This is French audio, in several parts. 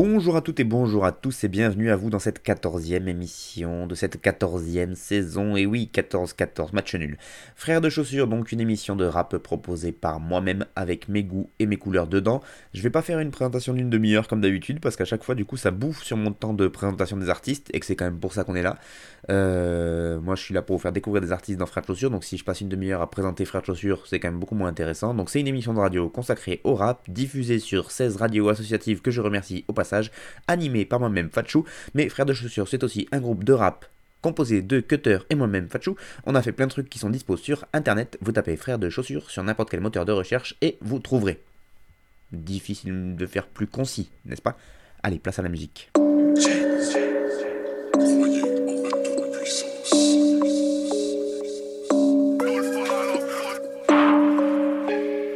Bonjour à toutes et bonjour à tous et bienvenue à vous dans cette quatorzième émission de cette quatorzième saison. Et oui, 14-14, match nul. Frère de chaussures, donc une émission de rap proposée par moi-même avec mes goûts et mes couleurs dedans. Je vais pas faire une présentation d'une demi-heure comme d'habitude parce qu'à chaque fois du coup ça bouffe sur mon temps de présentation des artistes et que c'est quand même pour ça qu'on est là. Euh, moi je suis là pour vous faire découvrir des artistes dans Frère de chaussures, donc si je passe une demi-heure à présenter Frère de chaussures, c'est quand même beaucoup moins intéressant. Donc c'est une émission de radio consacrée au rap, diffusée sur 16 radios associatives que je remercie au passage, animée par moi-même Fatchou, mais Frère de chaussures c'est aussi un groupe de rap composé de Cutter et moi-même Fatchou. On a fait plein de trucs qui sont dispo sur internet, vous tapez Frère de chaussures sur n'importe quel moteur de recherche et vous trouverez. Difficile de faire plus concis, n'est-ce pas? Allez, place à la musique.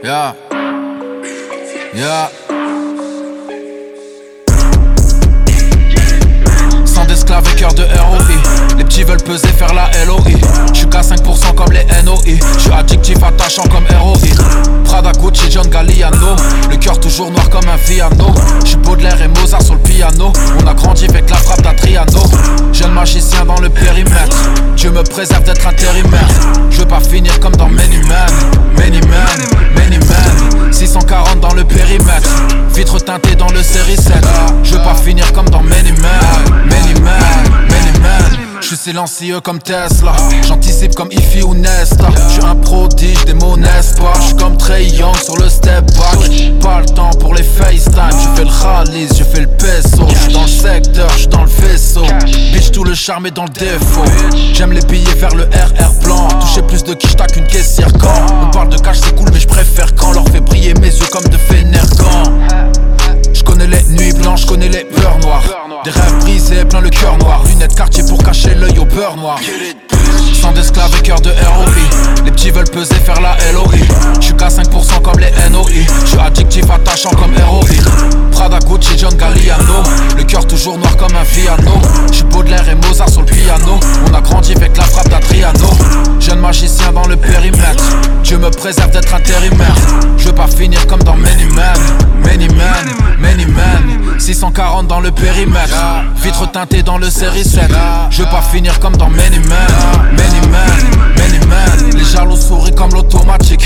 Yeah. Yeah. Sans d'esclaves et cœur de ROI Petits veulent peser, faire la LOI J'suis qu'à 5% comme les NOI J'suis addictif, attachant comme ROI Prada, Gucci, John Galliano. Le cœur toujours noir comme un piano J'suis Baudelaire et Mozart sur le piano. On a grandi avec la frappe d'Adriano. Jeune magicien dans le périmètre. Dieu me préserve d'être intérimaire Je veux pas finir comme dans Many Man Many Man, Many Man 640 dans le périmètre. Vitre teintée dans le série 7 Je veux pas finir comme dans Many Man Many Man, Many Man je suis silencieux comme Tesla. J'anticipe comme Ify ou Nesta. Je suis un prodige des mots n'est-ce pas? Je suis comme Trey Young sur le step back. Pas le temps pour les FaceTime. Je fais le rallye, je fais le peso. Je suis dans le secteur, je suis dans le vaisseau. Bitch tout le charme est dans le défaut. J'aime les billets vers le RR blanc. Toucher plus de quicheta qu'une caissière quand? On parle de cash c'est cool mais je préfère quand? Leur fait briller mes yeux comme de Fénergan je connais les nuits blanches, je connais les peurs noires. Des rêves brisés, plein le cœur noir. Lunettes quartier pour cacher l'œil au beurre noir. Sans d'esclaves et cœur de ROI Les petits veulent peser, faire la LOI J'suis qu'à 5% comme les NOI J'suis addictif, attachant comme ROI Prada, Gucci, John Galliano. Le cœur toujours noir comme un piano J'suis Baudelaire et Mozart sur le piano. On a grandi avec la frappe d'Adriano. Jeune magicien dans le périmètre. Dieu me préserve d'être intérimaire. Je veux pas finir comme dans Many Man Many Man, Many Man 640 dans le périmètre. Vitre teintée dans le série 7 Je veux pas finir comme dans Many Man Many man, many man Les jaloux sourient comme l'automatique.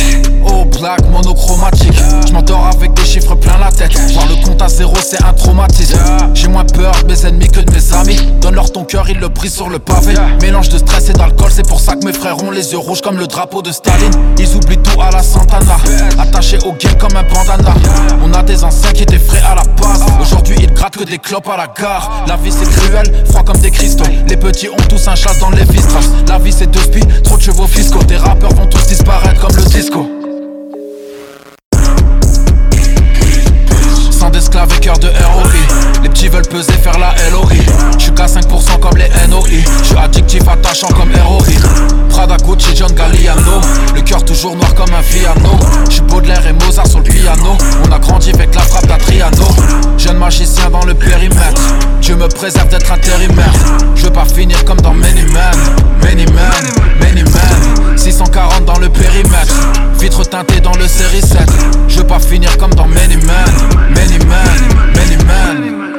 Oh black, monochromatique. Je m'endors avec des chiffres plein la tête. Voir le compte à zéro c'est un traumatisme. J'ai moins peur de mes ennemis que de mes amis. Donne-leur ton cœur, ils le brisent sur le pavé. Mélange de stress et d'alcool C'est pour ça que mes frères ont les yeux rouges comme le drapeau de Staline. Ils oublient tout à la Santana. Attachés au game comme un bandana. On a des anciens qui étaient frais à la base. Aujourd'hui ils grattent que des clopes à la gare. La vie c'est cruel, froid comme des cristaux. Les petits ont tous un chasse dans les vistras La vie c'est deux spies, trop de chevaux fiscaux. Des rappeurs vont tous disparaître comme le disco. Sans d'esclaves et cœur de ROI Les petits veulent peser, faire la LOI J'suis qu'à 5% comme les NOI J'suis addictif, attachant comme ROI Prada, Gucci, John Galliano. Le cœur toujours noir comme un piano J'suis Baudelaire et Mozart sur le piano. On a grandi avec la frappe d'Adriano. Jeune magicien dans le périmètre. Dieu me préserve d'être intérimaire. Je veux pas finir comme dans Many Man Many Man, Many Man 640 dans le périmètre. Vitre teintée dans le série 7 Je veux pas finir comme dans Many Man Many Man, Many Man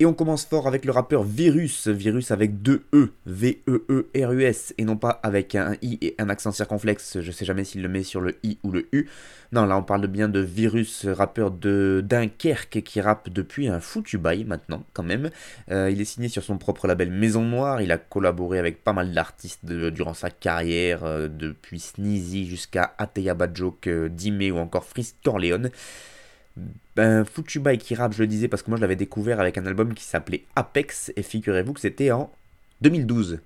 Et on commence fort avec le rappeur Virus, Virus avec deux E, V-E-E-R-U-S, et non pas avec un I et un accent circonflexe, je sais jamais s'il le met sur le I ou le U. Non, là on parle bien de Virus, rappeur de Dunkerque qui rappe depuis un foutu bail maintenant, quand même. Euh, il est signé sur son propre label Maison Noire, il a collaboré avec pas mal d'artistes durant sa carrière, euh, depuis Sneezy jusqu'à Ateya euh, Dime ou encore Frisk Corleone. Ben, Futuba et Kirab, je le disais parce que moi je l'avais découvert avec un album qui s'appelait Apex, et figurez-vous que c'était en 2012.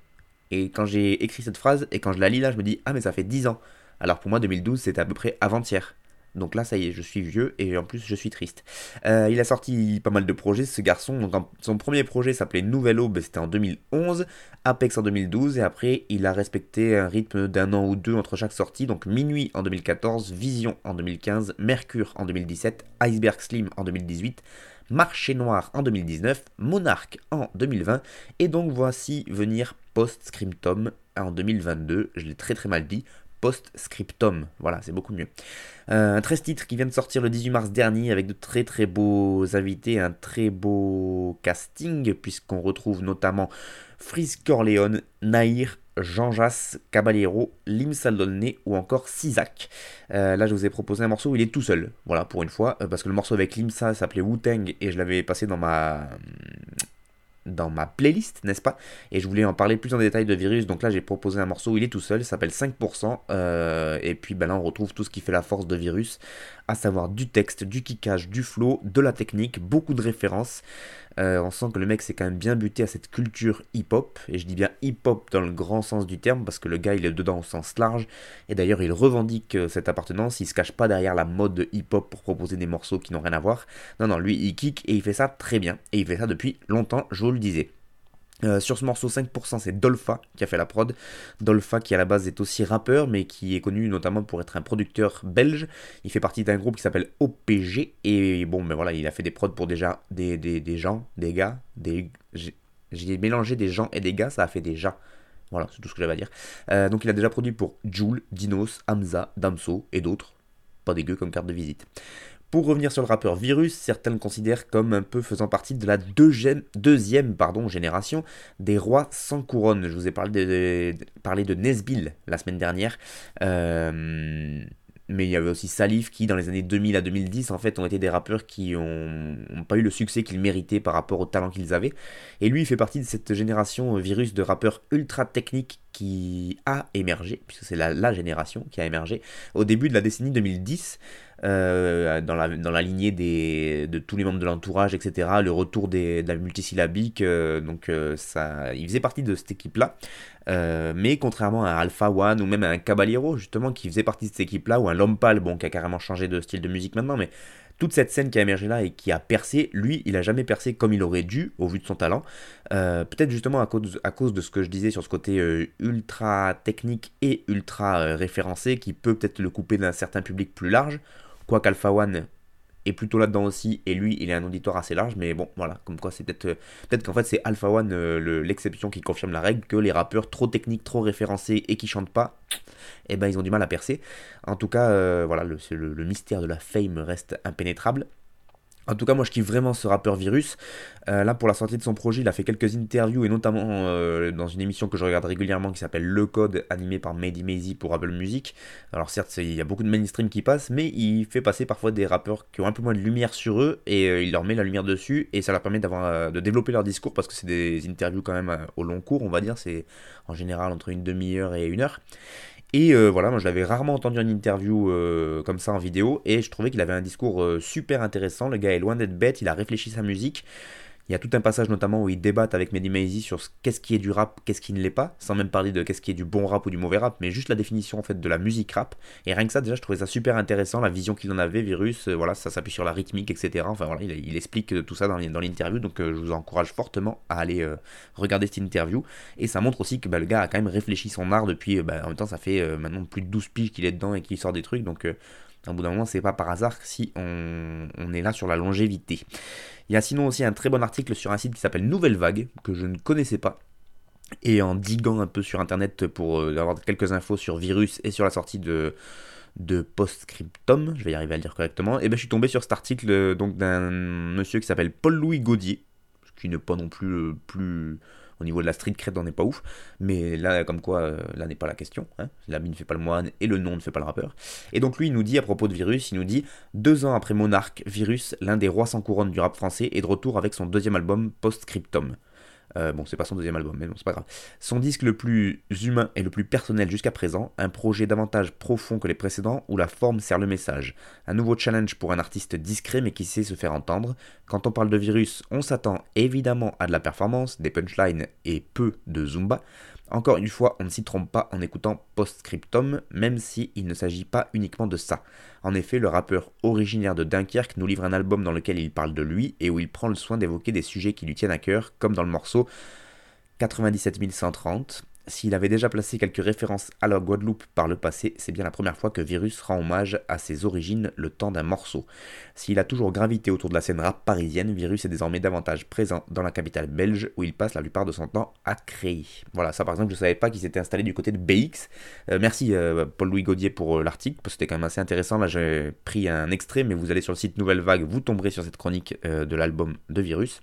Et quand j'ai écrit cette phrase, et quand je la lis là, je me dis, ah mais ça fait 10 ans. Alors pour moi, 2012, c'était à peu près avant-hier. Donc là, ça y est, je suis vieux et en plus, je suis triste. Euh, il a sorti pas mal de projets, ce garçon. Son premier projet s'appelait Nouvelle Aube, c'était en 2011, Apex en 2012, et après, il a respecté un rythme d'un an ou deux entre chaque sortie. Donc, Minuit en 2014, Vision en 2015, Mercure en 2017, Iceberg Slim en 2018. Marché Noir en 2019, Monarch en 2020, et donc voici venir Post-Scriptum en 2022, je l'ai très très mal dit, Post-Scriptum, voilà, c'est beaucoup mieux. Euh, un 13 titres qui vient de sortir le 18 mars dernier avec de très très beaux invités, un très beau casting, puisqu'on retrouve notamment Frisk Corleone, Nair, Jean Jas, Caballero, Lim Saldolné ou encore Sisak. Euh, là, je vous ai proposé un morceau où il est tout seul. Voilà, pour une fois, euh, parce que le morceau avec Limsa s'appelait Wu-Tang et je l'avais passé dans ma dans ma playlist, n'est-ce pas? Et je voulais en parler plus en détail de Virus, donc là j'ai proposé un morceau il est tout seul, il s'appelle 5%, euh, et puis ben là on retrouve tout ce qui fait la force de Virus, à savoir du texte, du kickage, du flow, de la technique, beaucoup de références. Euh, on sent que le mec s'est quand même bien buté à cette culture hip-hop, et je dis bien hip-hop dans le grand sens du terme, parce que le gars il est dedans au sens large, et d'ailleurs il revendique euh, cette appartenance, il se cache pas derrière la mode hip-hop pour proposer des morceaux qui n'ont rien à voir. Non, non, lui il kick et il fait ça très bien, et il fait ça depuis longtemps, je vous le disais. Euh, sur ce morceau 5% c'est Dolpha qui a fait la prod. Dolpha qui à la base est aussi rappeur mais qui est connu notamment pour être un producteur belge. Il fait partie d'un groupe qui s'appelle OPG et bon ben voilà il a fait des prods pour déjà des, gens, des gars, des... J'ai mélangé des gens et des gars, ça a fait gens. Voilà, c'est tout ce que j'avais à dire. Euh, donc il a déjà produit pour Joule, Dinos, Hamza, Damso et d'autres. Pas dégueu comme carte de visite. Pour revenir sur le rappeur Virus, certains le considèrent comme un peu faisant partie de la deuxième, génération des rois sans couronne. Je vous ai parlé de, de Nesbill la semaine dernière. Euh, mais il y avait aussi Salif qui, dans les années 2000 à 2010, en fait, ont été des rappeurs qui n'ont pas eu le succès qu'ils méritaient par rapport au talent qu'ils avaient. Et lui, il fait partie de cette génération euh, virus de rappeurs ultra techniques qui a émergé, puisque c'est la, la, génération qui a émergé au début de la décennie 2010. Euh, dans, la, dans la lignée des, de tous les membres de l'entourage, etc. Le retour des, de la multisyllabique, euh, donc euh, ça, il faisait partie de cette équipe-là. mais contrairement à Alpha One ou même à un Caballero, justement, qui faisait partie de cette équipe-là, ou un Lompal, bon, qui a carrément changé de style de musique maintenant, mais toute cette scène qui a émergé là et qui a percé, lui, il a jamais percé comme il aurait dû au vu de son talent. Peut-être justement à cause, à cause de ce que je disais sur ce côté ultra technique et ultra référencé qui peut peut-être le couper d'un certain public plus large. Quoique Alpha One est plutôt là-dedans aussi, et lui, il est un auditoire assez large, mais bon, voilà, comme quoi c'est peut-être peut-être qu'en fait c'est Alpha One euh, l'exception qui confirme la règle, que les rappeurs trop techniques, trop référencés et qui chantent pas, eh ben ils ont du mal à percer. En tout cas, euh, voilà, le, mystère de la fame reste impénétrable. En tout cas, moi je kiffe vraiment ce rappeur Virus. Euh, là, pour la sortie de son projet, il a fait quelques interviews et notamment euh, dans une émission que je regarde régulièrement qui s'appelle Le Code, animé par Mehdi Maizy pour Apple Music. Alors, certes, il y a beaucoup de mainstream qui passent, mais il fait passer parfois des rappeurs qui ont un peu moins de lumière sur eux et euh, il leur met la lumière dessus et ça leur permet de développer leur discours parce que c'est des interviews quand même au long cours, on va dire. C'est en général entre une demi-heure et une heure. Et euh, voilà, moi je l'avais rarement entendu en interview euh, comme ça en vidéo, et je trouvais qu'il avait un discours euh, super intéressant. Le gars est loin d'être bête, il a réfléchi sa musique. Il y a tout un passage notamment où ils débattent avec Mehdi Maizy sur qu'est-ce qui est du rap, qu'est-ce qui ne l'est pas, sans même parler de qu'est-ce qui est du bon rap ou du mauvais rap, mais juste la définition en fait de la musique rap. Et rien que ça, déjà, je trouvais ça super intéressant, la vision qu'il en avait, Virus, euh, voilà, ça s'appuie sur la rythmique, etc. Enfin voilà, il, explique tout ça dans, l'interview, donc euh, je vous encourage fortement à aller euh, regarder cette interview. Et ça montre aussi que bah, le gars a quand même réfléchi son art depuis, bah, en même temps, ça fait maintenant plus de 12 piges qu'il est dedans et qu'il sort des trucs, donc au bout d'un moment, c'est pas par hasard si on, est là sur la longévité. Il y a sinon aussi un très bon article sur un site qui s'appelle Nouvelle Vague, que je ne connaissais pas. Et en diguant un peu sur internet pour euh, avoir quelques infos sur virus et sur la sortie de, de Postscriptum, je vais y arriver à le dire correctement, et ben je suis tombé sur cet article euh, d'un monsieur qui s'appelle Paul-Louis Gaudier, qui n'est pas non plus euh, plus au niveau de la street cred, on n'est pas ouf. Mais là, comme quoi, euh, là n'est pas la question. Hein. L'habit ne fait pas le moine et le nom ne fait pas le rappeur. Et donc lui, il nous dit à propos de Virus, il nous dit deux ans après Monarch, Virus, l'un des rois sans couronne du rap français, est de retour avec son deuxième album Postscriptum. Euh, bon, c'est pas son deuxième album, mais bon, c'est pas grave. Son disque le plus humain et le plus personnel jusqu'à présent, un projet davantage profond que les précédents où la forme sert le message. Un nouveau challenge pour un artiste discret mais qui sait se faire entendre. Quand on parle de virus, on s'attend évidemment à de la performance, des punchlines et peu de zumba. Encore une fois, on ne s'y trompe pas en écoutant Postscriptum, même s'il ne s'agit pas uniquement de ça. En effet, le rappeur originaire de Dunkerque nous livre un album dans lequel il parle de lui et où il prend le soin d'évoquer des sujets qui lui tiennent à cœur, comme dans le morceau 97130, s'il avait déjà placé quelques références à la Guadeloupe par le passé, c'est bien la première fois que Virus rend hommage à ses origines le temps d'un morceau. S'il a toujours gravité autour de la scène rap parisienne, Virus est désormais davantage présent dans la capitale belge où il passe la plupart de son temps à créer. Voilà, ça par exemple, je ne savais pas qu'il s'était installé du côté de BX. Euh, merci euh, Paul-Louis Gaudier pour euh, l'article, parce que c'était quand même assez intéressant. Là, j'ai pris un extrait, mais vous allez sur le site Nouvelle Vague, vous tomberez sur cette chronique de l'album de Virus.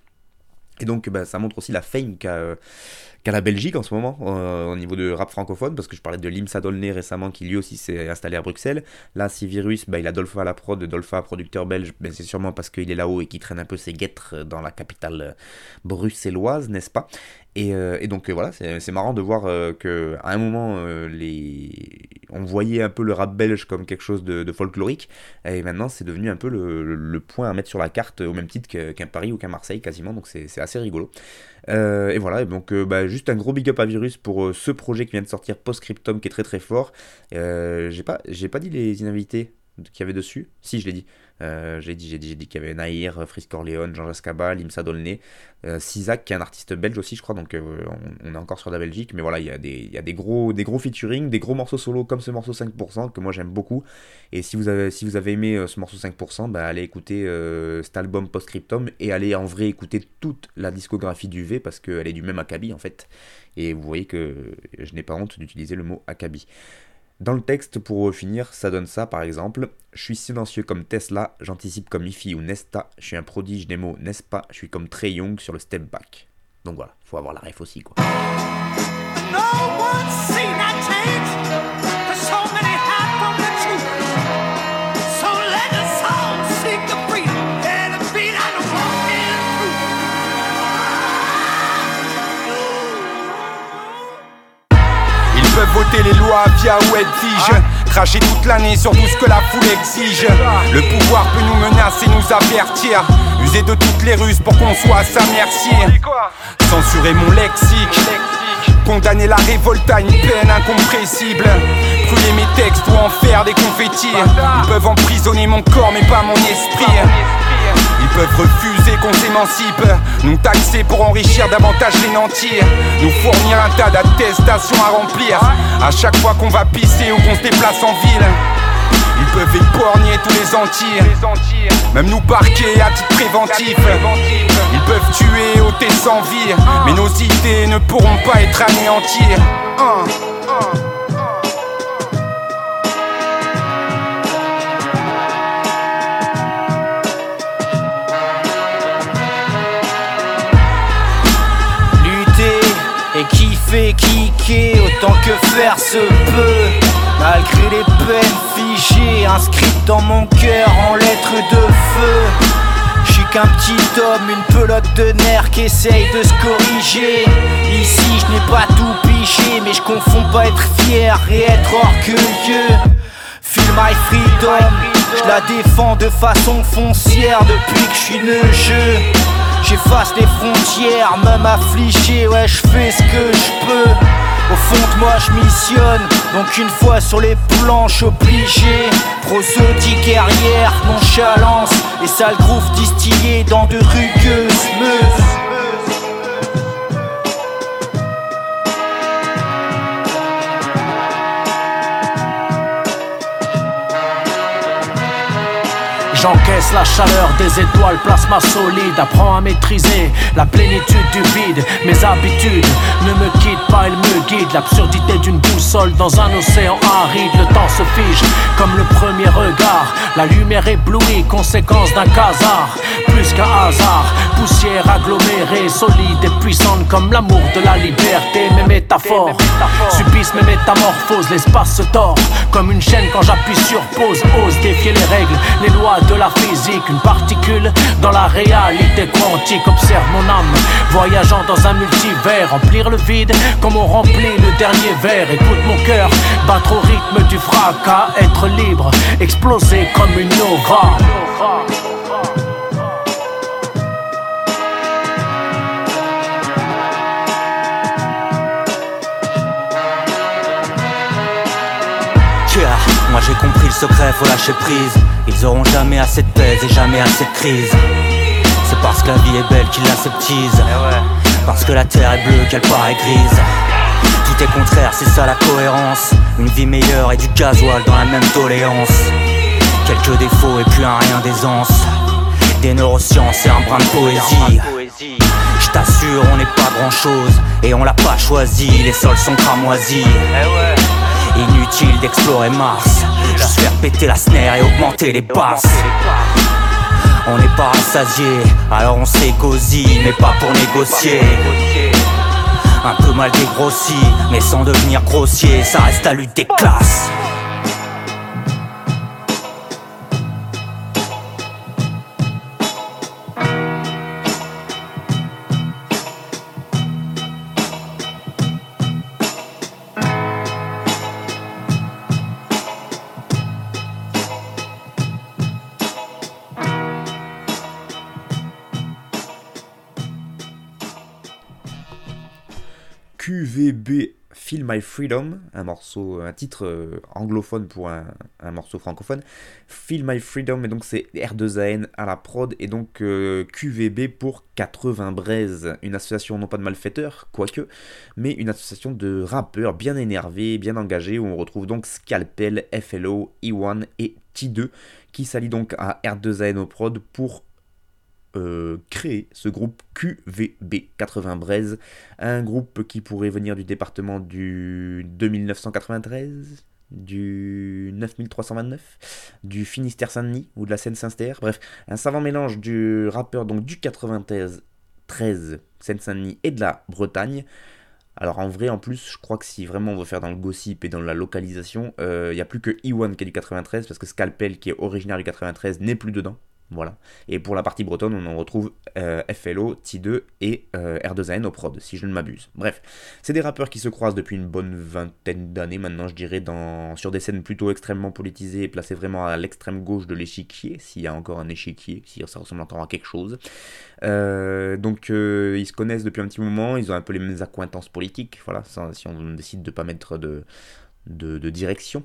Et donc, bah, ça montre aussi la fame qu'a qu'à la Belgique en ce moment, euh, au niveau de rap francophone, parce que je parlais de Limsa Dolné récemment, qui lui aussi s'est installé à Bruxelles. Là, si Virus, bah, il a Dolpha à la prod, Dolpha producteur belge, ben, c'est sûrement parce qu'il est là-haut et qu'il traîne un peu ses guêtres dans la capitale euh, bruxelloise, n'est-ce pas? Euh, et, donc voilà, c'est marrant de voir que qu'à un moment, les... on voyait un peu le rap belge comme quelque chose de, folklorique, et maintenant c'est devenu un peu le, point à mettre sur la carte au même titre qu'un Paris ou qu'un Marseille quasiment, donc c'est assez rigolo. Et voilà, donc bah, juste un gros big up à Virus pour euh, ce projet qui vient de sortir Postscriptum qui est très très fort. Euh, j'ai pas, j'ai pas dit les invités qu'il y avait dessus. Si, je l'ai dit. Euh, j'ai dit, j'ai dit, j'ai dit qu'il y avait Naïr, Frisk Orléans, Jean-Jacques Cabal, Limsa Dolné, euh, Sisak qui est un artiste belge aussi, je crois, donc euh, on, est encore sur la Belgique, mais voilà, il y a des, il y a des gros, des gros featuring, des gros morceaux solo comme ce morceau 5% que moi j'aime beaucoup. Et si vous avez, si vous avez aimé ce morceau 5%, bah, allez écouter cet album Postscriptum et allez en vrai écouter toute la discographie du V parce qu'elle est du même acabit en fait. Et vous voyez que je n'ai pas honte d'utiliser le mot acabit. Dans le texte, pour finir, ça donne ça par exemple. Je suis silencieux comme Tesla, j'anticipe comme Ifi ou Nesta, je suis un prodige des mots, n'est-ce pas Je suis comme Trey Young sur le step back. Donc voilà, faut avoir la ref aussi quoi. Les lois via Web Vision Cracher toute l'année sur tout ce que la foule exige. Le pouvoir peut nous menacer, nous avertir. User de toutes les ruses pour qu'on soit à sa merci. Censurer mon lexique. Condamner la révolte à une peine incompressible. Brûler mes textes ou en faire des confettis. Ils peuvent emprisonner mon corps mais pas mon esprit peuvent refuser qu'on s'émancipe, nous taxer pour enrichir davantage les nantis, nous fournir un tas d'attestations à remplir à chaque fois qu'on va pisser ou qu'on se déplace en ville. Ils peuvent éporgner tous les antilles, même nous parquer à titre préventif. Ils peuvent tuer, ôter sans vie, mais nos idées ne pourront pas être anéanties. Fait kicker autant que faire se peut. Malgré les peines figées, inscrites dans mon cœur en lettres de feu. J'suis qu'un petit homme, une pelote de nerfs qui essaye de se corriger. Ici, je n'ai pas tout piché, mais je confonds pas être fier et être orgueilleux. Feel my freedom, je la défends de façon foncière depuis que je suis le jeu. J'efface les frontières, même affligé, ouais, je fais ce que je peux. Au fond de moi, je missionne, donc une fois sur les planches, obligé. Prosodie guerrière, nonchalance, et sale groove distillé dans de rugueuses meufs. J'encaisse la chaleur des étoiles, plasma solide. Apprends à maîtriser la plénitude du vide. Mes habitudes ne me quittent pas, elles me guident. L'absurdité d'une boussole dans un océan aride. Le temps se fige comme le premier regard. La lumière éblouie, conséquence d'un casar. Plus qu'un hasard, poussière agglomérée, solide et puissante comme l'amour de la liberté. Mes métaphores subissent mes métamorphoses. L'espace se tord comme une chaîne quand j'appuie sur pause. Ose défier les règles, les lois de la physique, une particule dans la réalité quantique. Observe mon âme, voyageant dans un multivers, remplir le vide comme on remplit le dernier verre. Écoute mon cœur battre au rythme du fracas, être libre, exploser comme une nova. Moi j'ai compris le secret, faut lâcher prise. Ils auront jamais assez de pèse et jamais assez de crise. C'est parce que la vie est belle qu'ils l'aseptisent. Parce que la terre est bleue qu'elle paraît grise. Tout est contraire, c'est ça la cohérence. Une vie meilleure et du gasoil dans la même doléance. Quelques défauts et plus un rien d'aisance. Des neurosciences et un brin de poésie. Je t'assure, on n'est pas grand chose et on l'a pas choisi. Les sols sont cramoisis. Inutile d'explorer Mars. Juste faire péter la snare et augmenter les basses. On n'est pas rassasié, alors on s'égosie, mais pas pour négocier. Un peu mal dégrossi, mais sans devenir grossier, ça reste la lutte des classes. Feel My Freedom, un morceau, un titre euh, anglophone pour un, morceau francophone. Feel My Freedom, et donc c'est R2AN à la prod, et donc euh, QVB pour 80 Braise, une association non pas de malfaiteurs, quoique, mais une association de rappeurs bien énervés, bien engagés, où on retrouve donc Scalpel, FLO, E1 et T2, qui s'allient donc à R2AN au prod pour euh, créer ce groupe QVB 80 Braise, un groupe qui pourrait venir du département du 2993, du 9329, du Finistère Saint-Denis ou de la Seine-Saint-Ster, bref, un savant mélange du rappeur donc du 93 13 Seine-Saint-Denis et de la Bretagne. Alors en vrai, en plus, je crois que si vraiment on veut faire dans le gossip et dans la localisation, il euh, n'y a plus que E1 qui est du 93, parce que Scalpel, qui est originaire du 93, n'est plus dedans. Voilà. Et pour la partie bretonne, on en retrouve euh, FLO, T2 et euh, R2AN au prod, si je ne m'abuse. Bref, c'est des rappeurs qui se croisent depuis une bonne vingtaine d'années maintenant, je dirais, sur des scènes plutôt extrêmement politisées et placées vraiment à l'extrême gauche de l'échiquier, s'il y a encore un échiquier, si ça ressemble encore à quelque chose. Euh, donc ils se connaissent depuis un petit moment, ils ont un peu les mêmes accointances politiques, voilà, si on décide de ne pas mettre de, de, direction.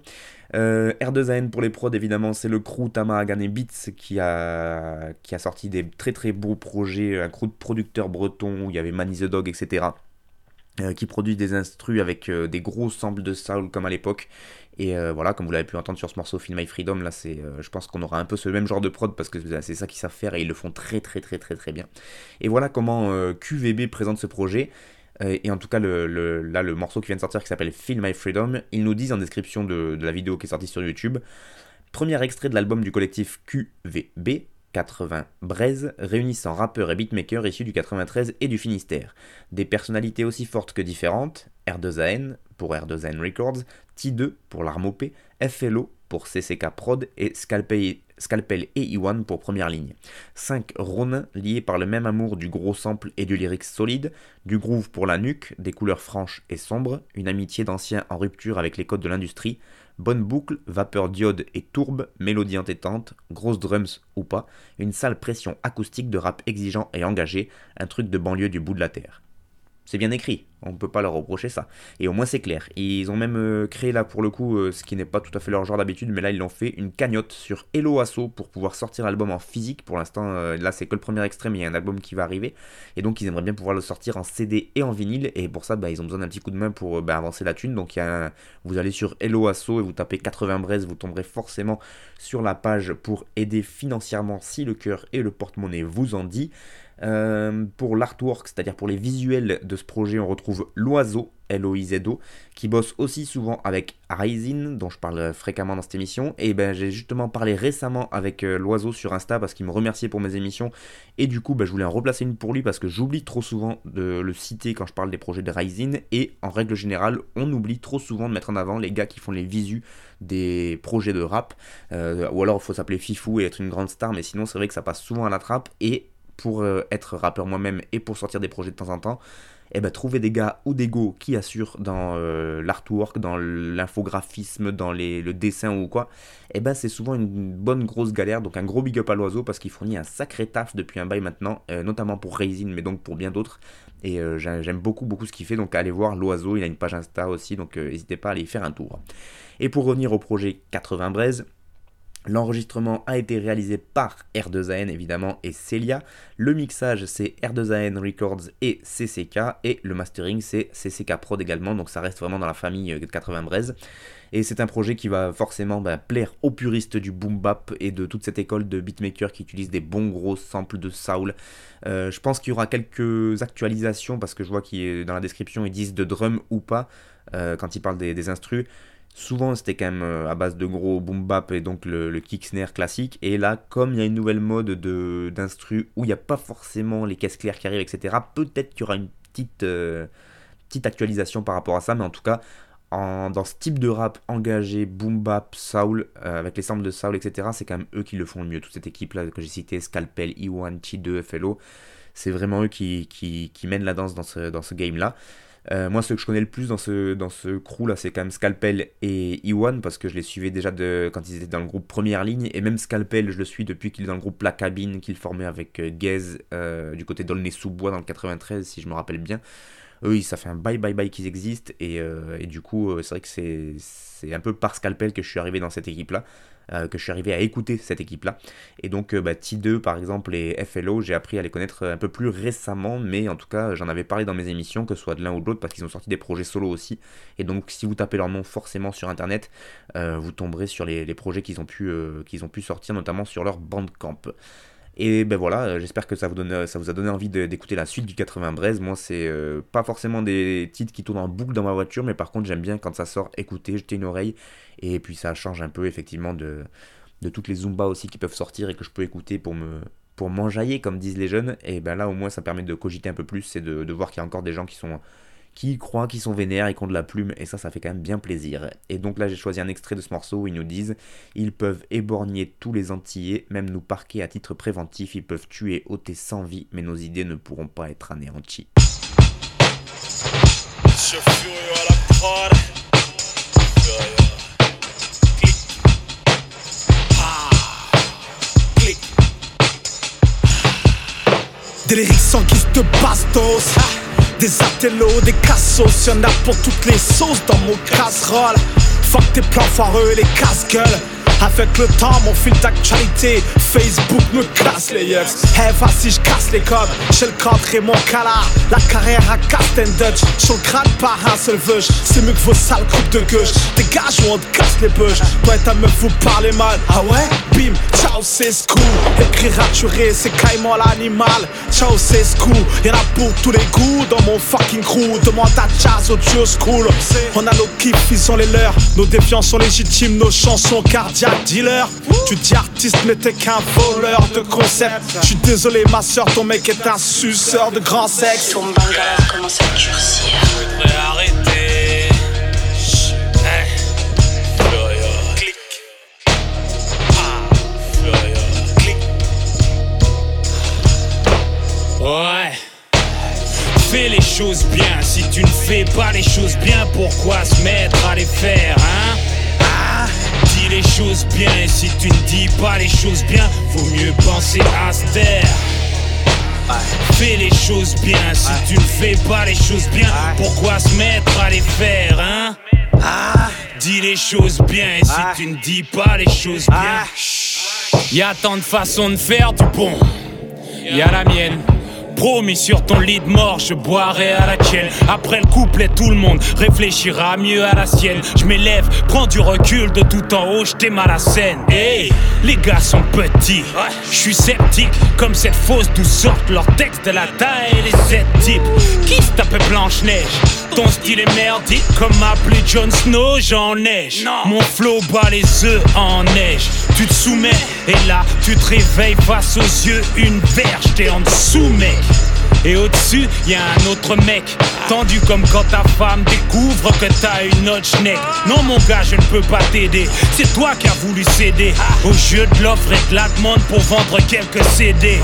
Euh, R2AN pour les prods, évidemment, c'est le crew Tamahagane Beats qui a, qui a sorti des très très beaux projets, un crew de producteurs bretons où il y avait Manny the Dog, etc. Euh, qui produit des instrus avec euh, des gros samples de soul comme à l'époque. Et voilà, comme vous l'avez pu entendre sur ce morceau Feel My Freedom, là, c'est, je pense qu'on aura un peu ce même genre de prod parce que c'est ça qu'ils savent faire et ils le font très très très très très bien. Et voilà comment QVB présente ce projet. Euh, et en tout cas, le, là, le morceau qui vient de sortir qui s'appelle Feel My Freedom, ils nous disent en description de, la vidéo qui est sortie sur YouTube Premier extrait de l'album du collectif QVB, 80 Braise, réunissant rappeurs et beatmakers issus du 93 et du Finistère. Des personnalités aussi fortes que différentes, R2AN pour R2AN Records, T2 pour l'arme OP, FLO pour CCK Prod et Scalpel, Scalpel et Iwan pour première ligne. 5 Ronin liés par le même amour du gros sample et du lyrics solide, du groove pour la nuque, des couleurs franches et sombres, une amitié d'anciens en rupture avec les codes de l'industrie, bonne boucle, vapeur diode et tourbe, mélodie entêtante, grosse drums ou pas, une sale pression acoustique de rap exigeant et engagé, un truc de banlieue du bout de la terre. C'est bien écrit, on ne peut pas leur reprocher ça. Et au moins c'est clair. Ils ont même euh, créé là pour le coup, euh, ce qui n'est pas tout à fait leur genre d'habitude, mais là ils l'ont fait, une cagnotte sur Hello Asso pour pouvoir sortir l'album en physique. Pour l'instant, euh, là c'est que le premier mais il y a un album qui va arriver. Et donc ils aimeraient bien pouvoir le sortir en CD et en vinyle. Et pour ça, bah, ils ont besoin d'un petit coup de main pour bah, avancer la thune. Donc vous allez sur Hello Asso et vous tapez 80 braises, vous tomberez forcément sur la page pour aider financièrement si le cœur et le porte-monnaie vous en dit. Euh, pour l'artwork, c'est-à-dire pour les visuels de ce projet, on retrouve l'oiseau L-O-I-Z-O, qui bosse aussi souvent avec Ryzen, dont je parle fréquemment dans cette émission. Et ben j'ai justement parlé récemment avec euh, l'oiseau sur Insta parce qu'il me remerciait pour mes émissions. Et du coup, ben, je voulais en replacer une pour lui parce que j'oublie trop souvent de le citer quand je parle des projets de Ryzen. Et en règle générale, on oublie trop souvent de mettre en avant les gars qui font les visus des projets de rap. Euh, ou alors il faut s'appeler Fifou et être une grande star, mais sinon c'est vrai que ça passe souvent à la trappe. Et pour euh, être rappeur moi-même et pour sortir des projets de temps en temps, eh ben, trouver des gars ou des go qui assurent dans euh, l'artwork, dans l'infographisme, dans les, le dessin ou quoi, eh ben, c'est souvent une bonne grosse galère. Donc un gros big up à l'oiseau parce qu'il fournit un sacré taf depuis un bail maintenant, euh, notamment pour Raisin, mais donc pour bien d'autres. Et j'aime beaucoup, beaucoup ce qu'il fait. Donc allez voir l'oiseau, il a une page Insta aussi, donc n'hésitez pas à aller y faire un tour. Et pour revenir au projet 80 Braise, L'enregistrement a été réalisé par R2AN évidemment et Celia. Le mixage c'est R2AN Records et CCK et le mastering c'est CCK Prod également donc ça reste vraiment dans la famille 80 euh, Braise. Et c'est un projet qui va forcément bah, plaire aux puristes du boom bap et de toute cette école de beatmakers qui utilisent des bons gros samples de soul. Euh, je pense qu'il y aura quelques actualisations parce que je vois qu'il dans la description ils disent de drum ou pas euh, quand ils parlent des, des instrus. Souvent, c'était quand même euh, à base de gros boom bap et donc le, kick snare classique. Et là, comme il y a une nouvelle mode d'instru où il n'y a pas forcément les caisses claires qui arrivent, etc., peut-être qu'il y aura une petite, euh, petite actualisation par rapport à ça. Mais en tout cas, dans ce type de rap engagé, boom bap, soul, euh, avec les samples de soul, etc., c'est quand même eux qui le font le mieux. Toute cette équipe-là que j'ai cité, Scalpel, E1, T2, FLO, c'est vraiment eux qui, mènent la danse dans ce, dans ce game-là. Euh, moi, ce que je connais le plus dans ce, dans ce crew là, c'est quand même Scalpel et Iwan parce que je les suivais déjà de, quand ils étaient dans le groupe Première Ligne. Et même Scalpel, je le suis depuis qu'il est dans le groupe La Cabine qu'il formait avec euh, Gaze euh, du côté d'Aulnay-sous-Bois dans le 93, si je me rappelle bien. Eux, ça fait un bye bye bye qu'ils existent. Et, et, du coup, c'est vrai que c'est un peu par Scalpel que je suis arrivé dans cette équipe là. Euh, que je suis arrivé à écouter cette équipe-là. Et donc euh, bah, T2 par exemple et FLO, j'ai appris à les connaître un peu plus récemment, mais en tout cas j'en avais parlé dans mes émissions, que ce soit de l'un ou de l'autre, parce qu'ils ont sorti des projets solo aussi. Et donc si vous tapez leur nom forcément sur internet, euh, vous tomberez sur les, projets qu'ils ont, pu, qu'ils ont pu sortir, notamment sur leur Bandcamp. Et ben voilà, euh, j'espère que ça vous, donne, ça vous a donné envie d'écouter la suite du 80 Braise. Moi, c'est euh, pas forcément des titres qui tournent en boucle dans ma voiture, mais par contre, j'aime bien quand ça sort écouter, jeter une oreille. Et puis ça change un peu effectivement de, de toutes les Zumba aussi qui peuvent sortir et que je peux écouter pour me pour m'enjailler, comme disent les jeunes. Et ben là, au moins, ça permet de cogiter un peu plus et de, de voir qu'il y a encore des gens qui sont qui croient qu'ils sont vénères et qui ont de la plume, et ça, ça fait quand même bien plaisir. Et donc là, j'ai choisi un extrait de ce morceau où ils nous disent Ils peuvent éborgner tous les Antillais, même nous parquer à titre préventif, ils peuvent tuer, ôter sans vie, mais nos idées ne pourront pas être anéanties. Des lyrics de bastos des atelos, des cassos, y'en a pour toutes les sauces dans mon casserole. Fuck tes plans foireux les casse-gueules. Avec le temps, mon fil d'actualité, Facebook me casse les yeux. Hey, si je casse les codes, j'ai le cadre et mon calard. La carrière à Captain Dutch, le crâne par un seul veuge. C'est mieux que vos sales coupes de gueule. Dégage ou on te casse les beuges. Et ta meuf, vous parlez mal. Ah ouais? Bim, ciao, c'est cool. Écrit raturé, c'est caïman l'animal. Ciao, c'est cool. Y'en a pour tous les goûts dans mon fucking crew. Demande à Jazz au Dieu School. On a nos kiffs, ils sont les leurs. Nos défiances sont légitimes, nos chansons cardiaques dealer. Tu dis artiste, mais t'es qu'un voleur de concept. Je suis désolé, ma soeur, ton mec est un suceur de grand sexe. Ton bangala commence à curcir. Je voudrais arrêter. Clic. Clic. Ouais. Fais les choses bien. Si tu ne fais pas les choses bien, pourquoi se mettre à les faire, hein? Dis les choses bien. Et si tu ne dis pas les choses bien, vaut mieux penser à se taire. Fais les choses bien, si tu ne fais pas les choses bien, pourquoi se mettre à les faire, hein? Dis les choses bien. Et si tu ne dis pas les choses bien, y a tant de façons de faire du bon, y a la mienne. Promis sur ton lit de mort, je boirai à la tienne. Après le couplet, tout le monde réfléchira mieux à la sienne. Je m'élève, prends du recul de tout en haut, je mal la scène. Hey, les gars sont petits, je suis sceptique. Comme cette fausse d'où sortent leurs textes de la taille et les sept types. Qui se tapait Blanche-Neige? Ton style est merdique comme appelé Jon Snow, j'en neige. Mon flow bat les œufs en neige. Tu te soumets et là tu te réveilles face aux yeux une verge. T'es en dessous, mec. Et au-dessus, y a un autre mec, tendu comme quand ta femme découvre que t'as une autre schneck. Non, mon gars, je ne peux pas t'aider. C'est toi qui as voulu céder au jeu de l'offre et de la demande pour vendre quelques CD.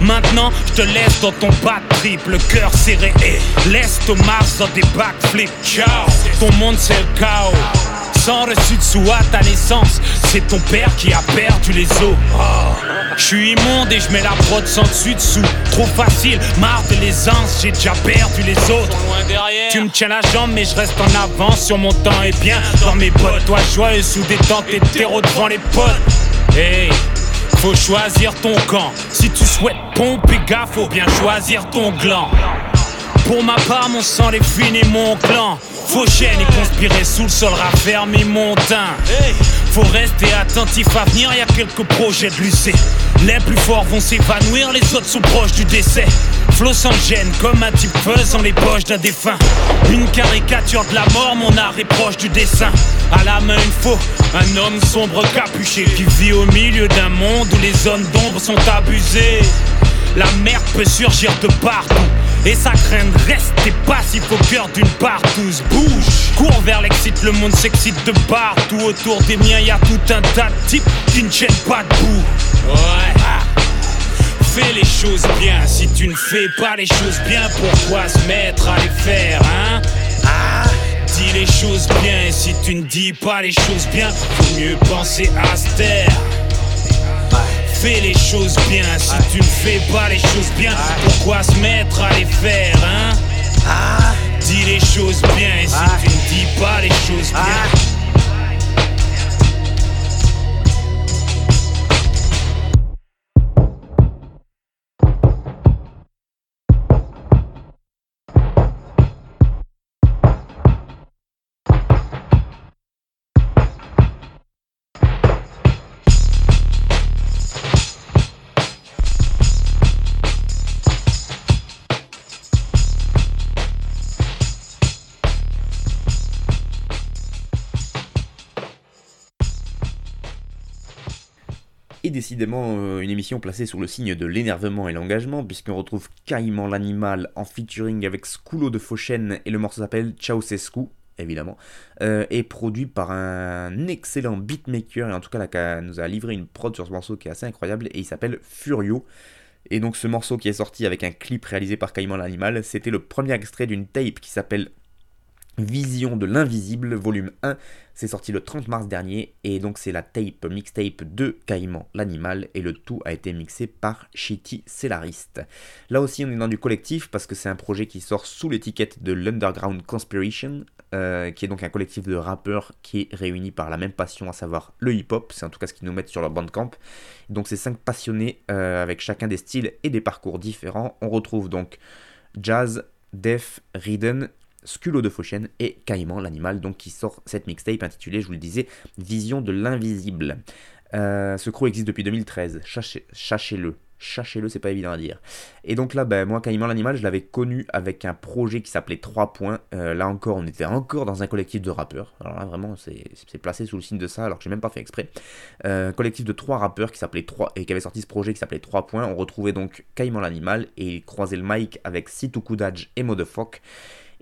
Maintenant, je te laisse dans ton bad trip, le cœur serré. Et laisse Thomas dans des backflips. Ciao, ton monde c'est le chaos. Sans reçu de sous à ta naissance, c'est ton père qui a perdu les os. Je suis immonde et je mets la prod sans dessus dessous. Trop facile, marre de l'aisance, j'ai déjà perdu les autres. Tu me tiens la jambe, mais je reste en avance sur mon temps et bien dans mes bottes. Toi, joyeux sous détente et terreau devant les potes. Hey, faut choisir ton camp. Si tu souhaites pomper gars, faut bien choisir ton gland. Pour ma part, mon sang les et mon clan. Faut chaîne et conspirer sous le sol, raffermi mon teint. Faut rester attentif à venir, y a quelques projets de lycée. Les plus forts vont s'évanouir, les autres sont proches du décès. Flow sans gêne, comme un type faisant les poches d'un défunt. Une caricature de la mort, mon art est proche du dessin. À la main, il faut un homme sombre capuché qui vit au milieu d'un monde où les zones d'ombre sont abusées. La merde peut surgir de partout. Et ça craint de rester passif au cœur d'une partouze. Bouge, cours vers l'excite, le monde s'excite de partout. Autour des miens, y a tout un tas de types qui ne tiennent pas debout. Ouais. Fais les choses bien, si tu ne fais pas les choses bien, pourquoi se mettre à les faire, hein? Ah, dis les choses bien, et si tu ne dis pas les choses bien, faut mieux penser à se taire fais les choses bien. Si tu ne fais pas les choses bien, pourquoi se mettre à les faire, hein? Dis les choses bien, et si tu ne dis pas les choses bien. Décidément, euh, une émission placée sous le signe de l'énervement et l'engagement, puisqu'on retrouve Caïman l'animal en featuring avec Skulo de Fauchen, et le morceau s'appelle Ceausescu, évidemment, euh, est produit par un excellent beatmaker, et en tout cas, là, nous a livré une prod sur ce morceau qui est assez incroyable, et il s'appelle Furio. Et donc ce morceau qui est sorti avec un clip réalisé par Caïman l'animal, c'était le premier extrait d'une tape qui s'appelle Vision de l'invisible, volume 1, c'est sorti le 30 mars dernier et donc c'est la tape mixtape de Caïman l'animal et le tout a été mixé par Shitty Cellarist. Là aussi on est dans du collectif parce que c'est un projet qui sort sous l'étiquette de l'Underground Conspiration euh, qui est donc un collectif de rappeurs qui est réuni par la même passion à savoir le hip-hop, c'est en tout cas ce qu'ils nous mettent sur leur bandcamp. Donc c'est cinq passionnés euh, avec chacun des styles et des parcours différents. On retrouve donc jazz, def, ridden Sculo de Fauchen et Caïman l'animal, donc qui sort cette mixtape intitulée, je vous le disais, Vision de l'invisible. Euh, ce crew existe depuis 2013, Chachez-le. Chachez-le, c'est pas évident à dire. Et donc là, ben, moi, Caïman l'animal, je l'avais connu avec un projet qui s'appelait 3 points. Euh, là encore, on était encore dans un collectif de rappeurs. Alors là, vraiment, c'est placé sous le signe de ça, alors que j'ai même pas fait exprès. Euh, collectif de 3 rappeurs qui s'appelait 3 et qui avait sorti ce projet qui s'appelait 3 points. On retrouvait donc Caïman l'animal et il croisait le mic avec Situkudaj et Modefock.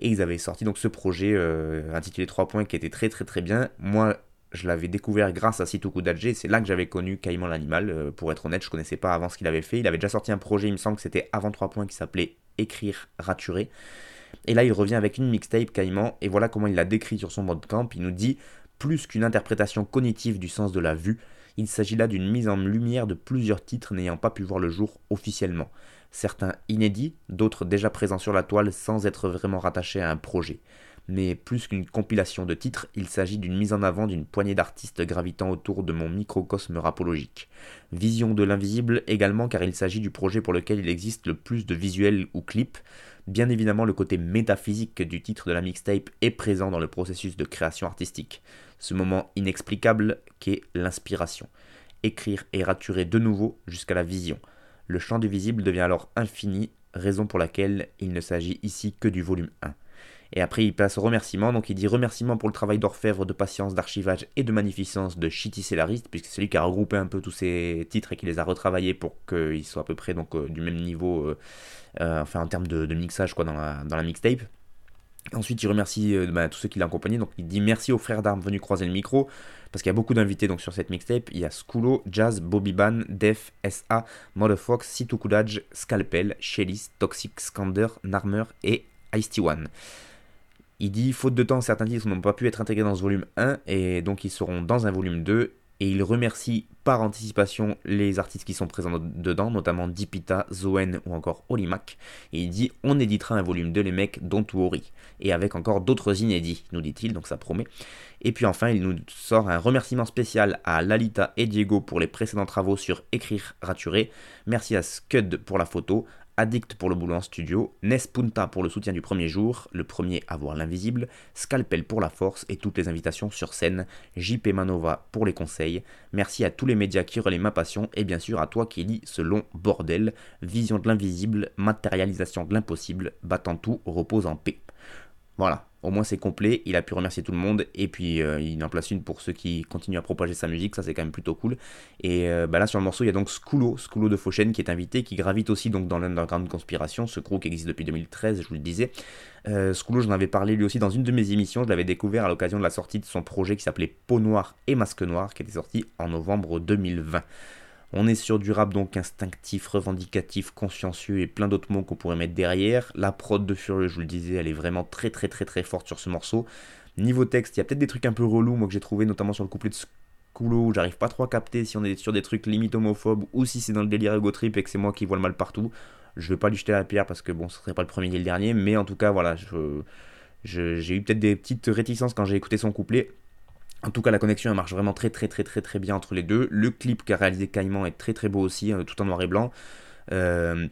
Et ils avaient sorti donc ce projet euh, intitulé 3 points qui était très très très bien. Moi, je l'avais découvert grâce à Sitoku Dajé, c'est là que j'avais connu Caïman l'animal. Euh, pour être honnête, je connaissais pas avant ce qu'il avait fait. Il avait déjà sorti un projet, il me semble que c'était avant 3 points, qui s'appelait Écrire, raturer. Et là, il revient avec une mixtape Caïman, et voilà comment il l'a décrit sur son mode camp. Il nous dit plus qu'une interprétation cognitive du sens de la vue, il s'agit là d'une mise en lumière de plusieurs titres n'ayant pas pu voir le jour officiellement certains inédits, d'autres déjà présents sur la toile sans être vraiment rattachés à un projet. Mais plus qu'une compilation de titres, il s'agit d'une mise en avant d'une poignée d'artistes gravitant autour de mon microcosme rapologique. Vision de l'invisible également car il s'agit du projet pour lequel il existe le plus de visuels ou clips. Bien évidemment, le côté métaphysique du titre de la mixtape est présent dans le processus de création artistique. Ce moment inexplicable qu'est l'inspiration. Écrire et raturer de nouveau jusqu'à la vision. Le champ du visible devient alors infini, raison pour laquelle il ne s'agit ici que du volume 1. Et après, il passe au remerciement. Donc, il dit remerciement pour le travail d'orfèvre, de patience, d'archivage et de magnificence de Shitty Cellarist, puisque c'est lui qui a regroupé un peu tous ces titres et qui les a retravaillés pour qu'ils soient à peu près donc, du même niveau, enfin en termes de, mixage quoi, dans la mixtape. Ensuite, il remercie bah, tous ceux qui l'ont accompagné. Donc, il dit merci aux frères d'armes venus croiser le micro parce qu'il y a beaucoup d'invités donc sur cette mixtape. Il y a Skulo, Jazz, Bobby Ban, Def, SA, Motherfox, Situkudaj, Scalpel, Shellis, Toxic, Skander, Narmer et Ice One. Il dit, faute de temps, certains titres n'ont pas pu être intégrés dans ce volume 1 et donc ils seront dans un volume 2 et il remercie par anticipation les artistes qui sont présents dedans, notamment Dipita, Zoen ou encore Olimac. Il dit on éditera un volume 2 les mecs, don't worry. Et avec encore d'autres inédits, nous dit-il, donc ça promet. Et puis enfin, il nous sort un remerciement spécial à Lalita et Diego pour les précédents travaux sur Écrire Raturé. Merci à Scud pour la photo, Addict pour le boulot en studio, Nespunta pour le soutien du premier jour, le premier à voir l'invisible, Scalpel pour la force et toutes les invitations sur scène, JP Manova pour les conseils. Merci à tous les médias qui relaient ma passion et bien sûr à toi qui lis ce long bordel, vision de l'invisible, matérialisation de l'impossible, battant tout, repose en paix. Voilà, au moins c'est complet, il a pu remercier tout le monde et puis euh, il en place une pour ceux qui continuent à propager sa musique, ça c'est quand même plutôt cool. Et euh, bah là sur le morceau il y a donc Skulo, Skulo de Fauchen qui est invité, qui gravite aussi dans l'underground conspiration, ce crew qui existe depuis 2013, je vous le disais. Euh, Skulo j'en avais parlé lui aussi dans une de mes émissions, je l'avais découvert à l'occasion de la sortie de son projet qui s'appelait Peau Noire et Masque Noir qui était sorti en novembre 2020. On est sur du rap donc instinctif, revendicatif, consciencieux et plein d'autres mots qu'on pourrait mettre derrière. La prod de Furieux, je vous le disais, elle est vraiment très très très très forte sur ce morceau. Niveau texte, il y a peut-être des trucs un peu relous, moi que j'ai trouvé notamment sur le couplet de Skulo, où j'arrive pas trop à capter si on est sur des trucs limite homophobes ou si c'est dans le délire ego trip et que c'est moi qui vois le mal partout. Je vais pas lui jeter la pierre parce que bon, ce serait pas le premier ni le dernier, mais en tout cas, voilà, j'ai eu peut-être des petites réticences quand j'ai écouté son couplet. En tout cas, la connexion elle marche vraiment très très très très très bien entre les deux. Le clip qu'a réalisé Caïman est très très beau aussi, hein, tout en noir et blanc. Euh,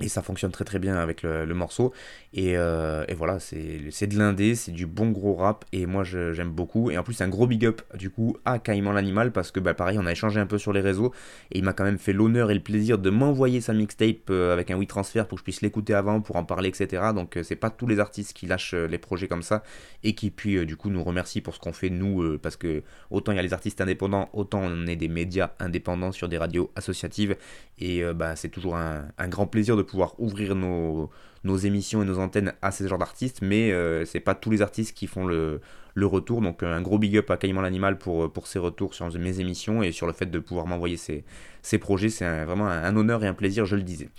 et ça fonctionne très très bien avec le, morceau. Euh, et, voilà, c'est de l'indé, c'est du bon gros rap. Et moi j'aime beaucoup. Et en plus, un gros big up du coup à Caïman l'animal. Parce que bah, pareil, on a échangé un peu sur les réseaux. Et il m'a quand même fait l'honneur et le plaisir de m'envoyer sa mixtape euh, avec un WeTransfer pour que je puisse l'écouter avant, pour en parler, etc. Donc euh, c'est pas tous les artistes qui lâchent les projets comme ça. Et qui puis du coup nous remercient pour ce qu'on fait nous. parce que autant il y a les artistes indépendants, autant on est des médias indépendants sur des radios associatives. Et bah, c'est toujours un, un grand plaisir de pouvoir ouvrir nos, nos émissions et nos antennes à ce genre d'artistes, mais euh, c'est pas tous les artistes qui font le, le retour. Donc un gros big up à Caïman l'animal pour, pour ses retours sur mes émissions et sur le fait de pouvoir m'envoyer ces, ces projets. C'est vraiment un, honneur et un plaisir, je le disais.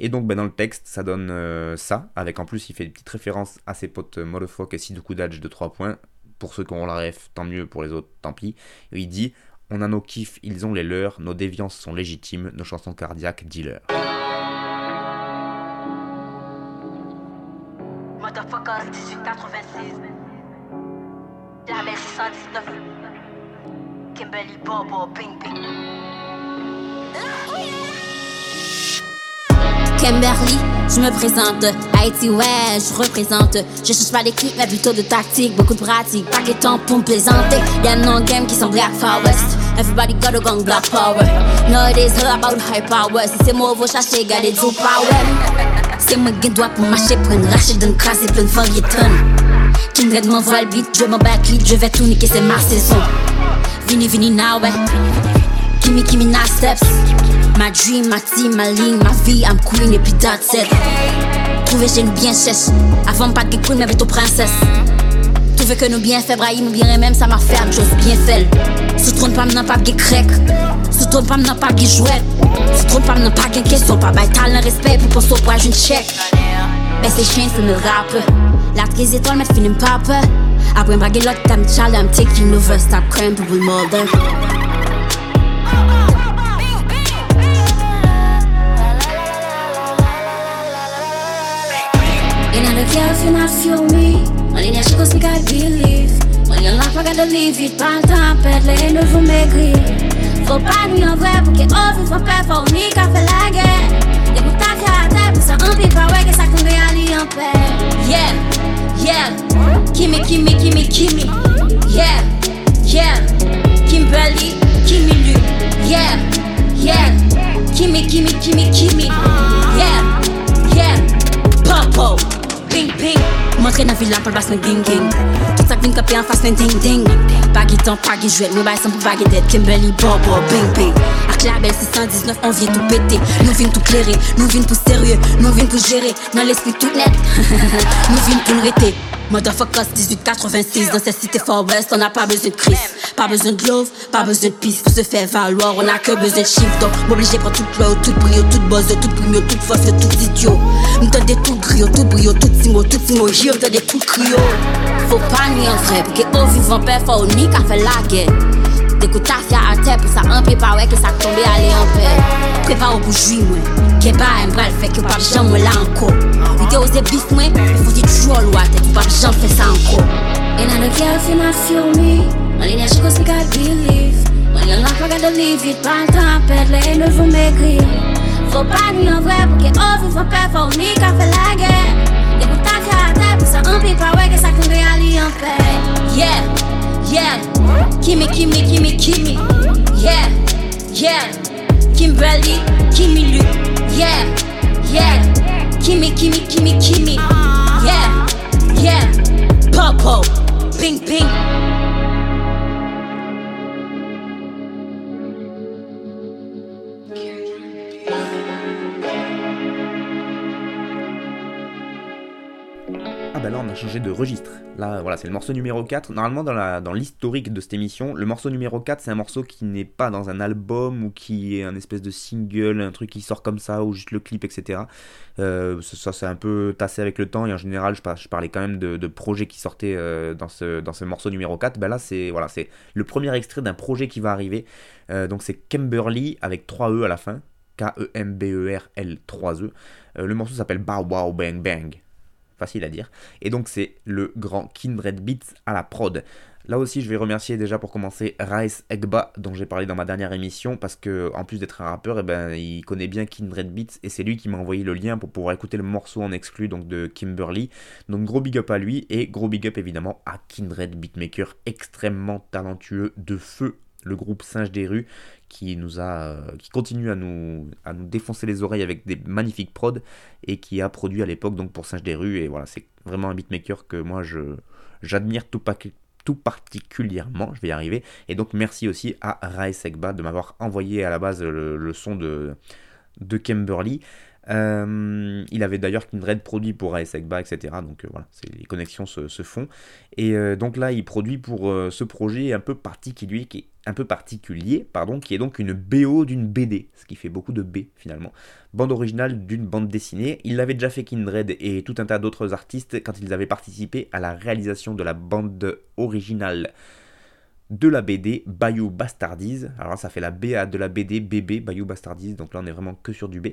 Et donc ben, dans le texte, ça donne euh, ça, avec en plus il fait des petites références à ses potes Motherfuck et Sidoukou Dodge de 3 points. Pour ceux qui ont la ref, tant mieux, pour les autres, tant pis. Et il dit On a nos kiffs, ils ont les leurs, nos déviances sont légitimes, nos chansons cardiaques, dealers. Motherfuckers 1886 La 619 Kimberly Bobo Bing Bing Kimberly, je me présente. Haïti, ouais, je représente. Je cherche pas d'équipe, mais plutôt de tactique. Beaucoup de pratique, pas de temps pour me plaisanter. Y'a non game qui sont Black Forest. Everybody got a gun, Black Power. Nowadays, all about high power. Si c'est moi, vous cherchez, gardez du power. C'est moi qui dois pour marcher, prendre rachid d'une crasse et plein de tonne. Kindred m'envoie le beat, je m'en backlead, je vais tout niquer, c'est ma saison. Vini, vini now, ouais. Kimi, kimi, na steps. Ma dream, ma team, ma ligne, ma vie, I'm queen et puis that's it. Trouver chez nous bien chèche, avant pas de queen, mais plutôt princesse. Trouver que nous bien fait, Brahim, bien même, ça m'a fait chose bien faite. Sous trône pas maintenant pas de crèque, sous trône pas maintenant pas de jouet. Sous trône pas maintenant pas de question, pas bail talent, respect pour penser au poids, une check. Ben c'est chien, c'est le rap. La 13 étoiles, mais film pas peur. Après, m'baguer l'autre, t'as child, I'm taking over, stop crying, people mother. You not feel me. Only l'énergie cosmique, I believe. Only on pas qu'à live vite, pas le temps à perdre, les ne vous maigrir. Faut pas nuire en vrai pour que off, faut pas faire ni qu'à faire la guerre. Et pour ta caractère, pour ça, un peu pas ouais que ça tombe à en paix. Yeah, yeah. Kimi, Kimi, Kimi, Kimi. Yeah, yeah. Kimberly, Kimi, lui. Yeah, yeah. Kimi, Kimi, Kimi, Kimi. Yeah, yeah. Popo. Montre nan vilan pal bas nan ging-ging Tout sak vin kapè an fas nan ding-ding Pagi tan, pagi jwet, nou bay san pou pagi det Kimberly, Bobo, Bing-Bing Ak label 619, on vin tout pété Nou vin tout kleré, nou vin pou serye Nou vin pou jere, nan l'esprit tout net Nou vin pou l'rete Motherfuckers 1886 dans cette cité Far West, on n'a pas besoin de crise, pas besoin de love, pas besoin de piste pour se faire valoir, on a que besoin de chiffres, donc m'obliger pour toute loi, toute brio, toute bosse, toute primo, toute force, tout idiot. Des tout grio, tout brio, tout simo, tout simo, j'y des coups crio. Faut pas nier en vrai, parce que au vivant père, faut ni qu'à faire la guerre. Découte ta fia à terre pour ça un peu pas ouais que ça tombe aller en paix. Prépare Ke ba m pral fek yo pap jan mwen la anko. Ide ose bif mwen, mwen foti toujou an lwa Tek yo pap jan fek sa anko. And I don't care if you're not feel me Only that she goes like I believe When you're not, I gotta leave it Pas le temps à perdre, les haineux vont maigrir Faut pas ni en vrai pour que on vive en paix Faut ni qu'à faire la guerre Et pour ta caractère, pour ça remplit pas Ouais que ça qu'on réalise en paix Yeah, yeah. Gimme, gimme, gimme, gimme Yeah, yeah. Kimberly, gimme Luke yeah, yeah. Gimme, gimme, gimme, gimme, uh-huh. yeah, yeah. Popo, ping, ping. Changé de registre. Là voilà c'est le morceau numéro 4. Normalement dans l'historique de cette émission, le morceau numéro 4 c'est un morceau qui n'est pas dans un album ou qui est un espèce de single, un truc qui sort comme ça ou juste le clip etc. Euh, ça c'est un peu tassé avec le temps et en général je, parlais quand même de, projets qui sortaient euh, dans, ce, dans ce morceau numéro 4. Bah là c'est voilà, le premier extrait d'un projet qui va arriver. Euh, donc c'est Kimberly avec 3 E à la fin. K-E-M-B-E-R-L 3 E. le morceau s'appelle Bow Wow Bang Bang facile à dire. Et donc c'est le grand Kindred Beats à la prod. Là aussi, je vais remercier déjà pour commencer Rice Egba, dont j'ai parlé dans ma dernière émission, parce que en plus d'être un rappeur, eh ben, il connaît bien Kindred Beats et c'est lui qui m'a envoyé le lien pour pouvoir écouter le morceau en exclu donc de Kimberly. Donc gros big up à lui et gros big up évidemment à Kindred Beatmaker, extrêmement talentueux de feu le groupe Singe des rues qui nous a, euh, qui continue à nous, à nous défoncer les oreilles avec des magnifiques prods et qui a produit à l'époque donc pour Singe des rues. Et voilà c'est vraiment un beatmaker que moi je j'admire tout, tout particulièrement, je vais y arriver. Et donc merci aussi à Rae Segba de m'avoir envoyé à la base le, son de de Kimberly. Euh, il avait d'ailleurs Kindred produit pour Segba, etc. Donc euh, voilà, les connexions se, font. Et donc là, il produit pour ce projet un peu particulier qui est un peu particulier, pardon, qui est donc une BO d'une BD, ce qui fait beaucoup de B finalement. Bande originale d'une bande dessinée. Il l'avait déjà fait Kindred et tout un tas d'autres artistes quand ils avaient participé à la réalisation de la bande originale de la BD Bayou Bastardise. Alors ça fait la BA de la BD BB Bayou Bastardise, donc là on est vraiment que sur du B.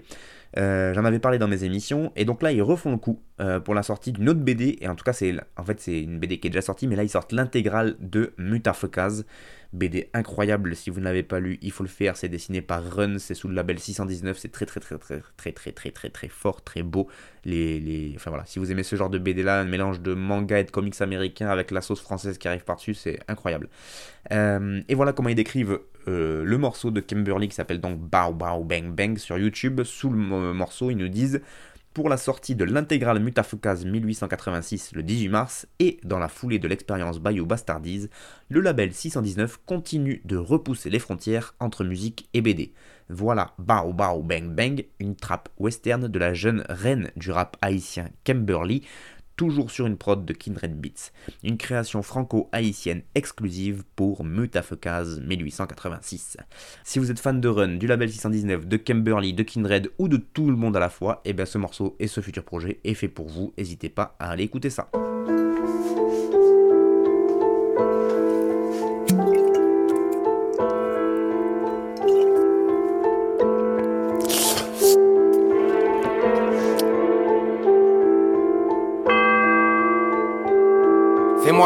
Euh, j'en avais parlé dans mes émissions, et donc là ils refont le coup euh, pour la sortie d'une autre BD, et en tout cas c'est en fait c'est une BD qui est déjà sortie, mais là ils sortent l'intégrale de Mutafekaz. BD incroyable, si vous ne l'avez pas lu, il faut le faire, c'est dessiné par Run, c'est sous le label 619, c'est très très très très très très très très très fort, très beau. Les, les... Enfin voilà, si vous aimez ce genre de BD là, un mélange de manga et de comics américains avec la sauce française qui arrive par-dessus, c'est incroyable. Euh, et voilà comment ils décrivent euh, le morceau de Kimberly qui s'appelle donc Bow Bow Bang Bang sur YouTube. Sous le morceau, ils nous disent pour la sortie de l'intégrale Mutafukaz 1886 le 18 mars et dans la foulée de l'expérience Bayou Bastardise, le label 619 continue de repousser les frontières entre musique et BD. Voilà Bao Bao Bang Bang, une trappe western de la jeune reine du rap haïtien Kimberly, toujours sur une prod de Kindred Beats, une création franco-haïtienne exclusive pour Mutafekaz 1886. Si vous êtes fan de Run, du label 619, de Kimberly, de Kindred ou de tout le monde à la fois, eh bien ce morceau et ce futur projet est fait pour vous, n'hésitez pas à aller écouter ça.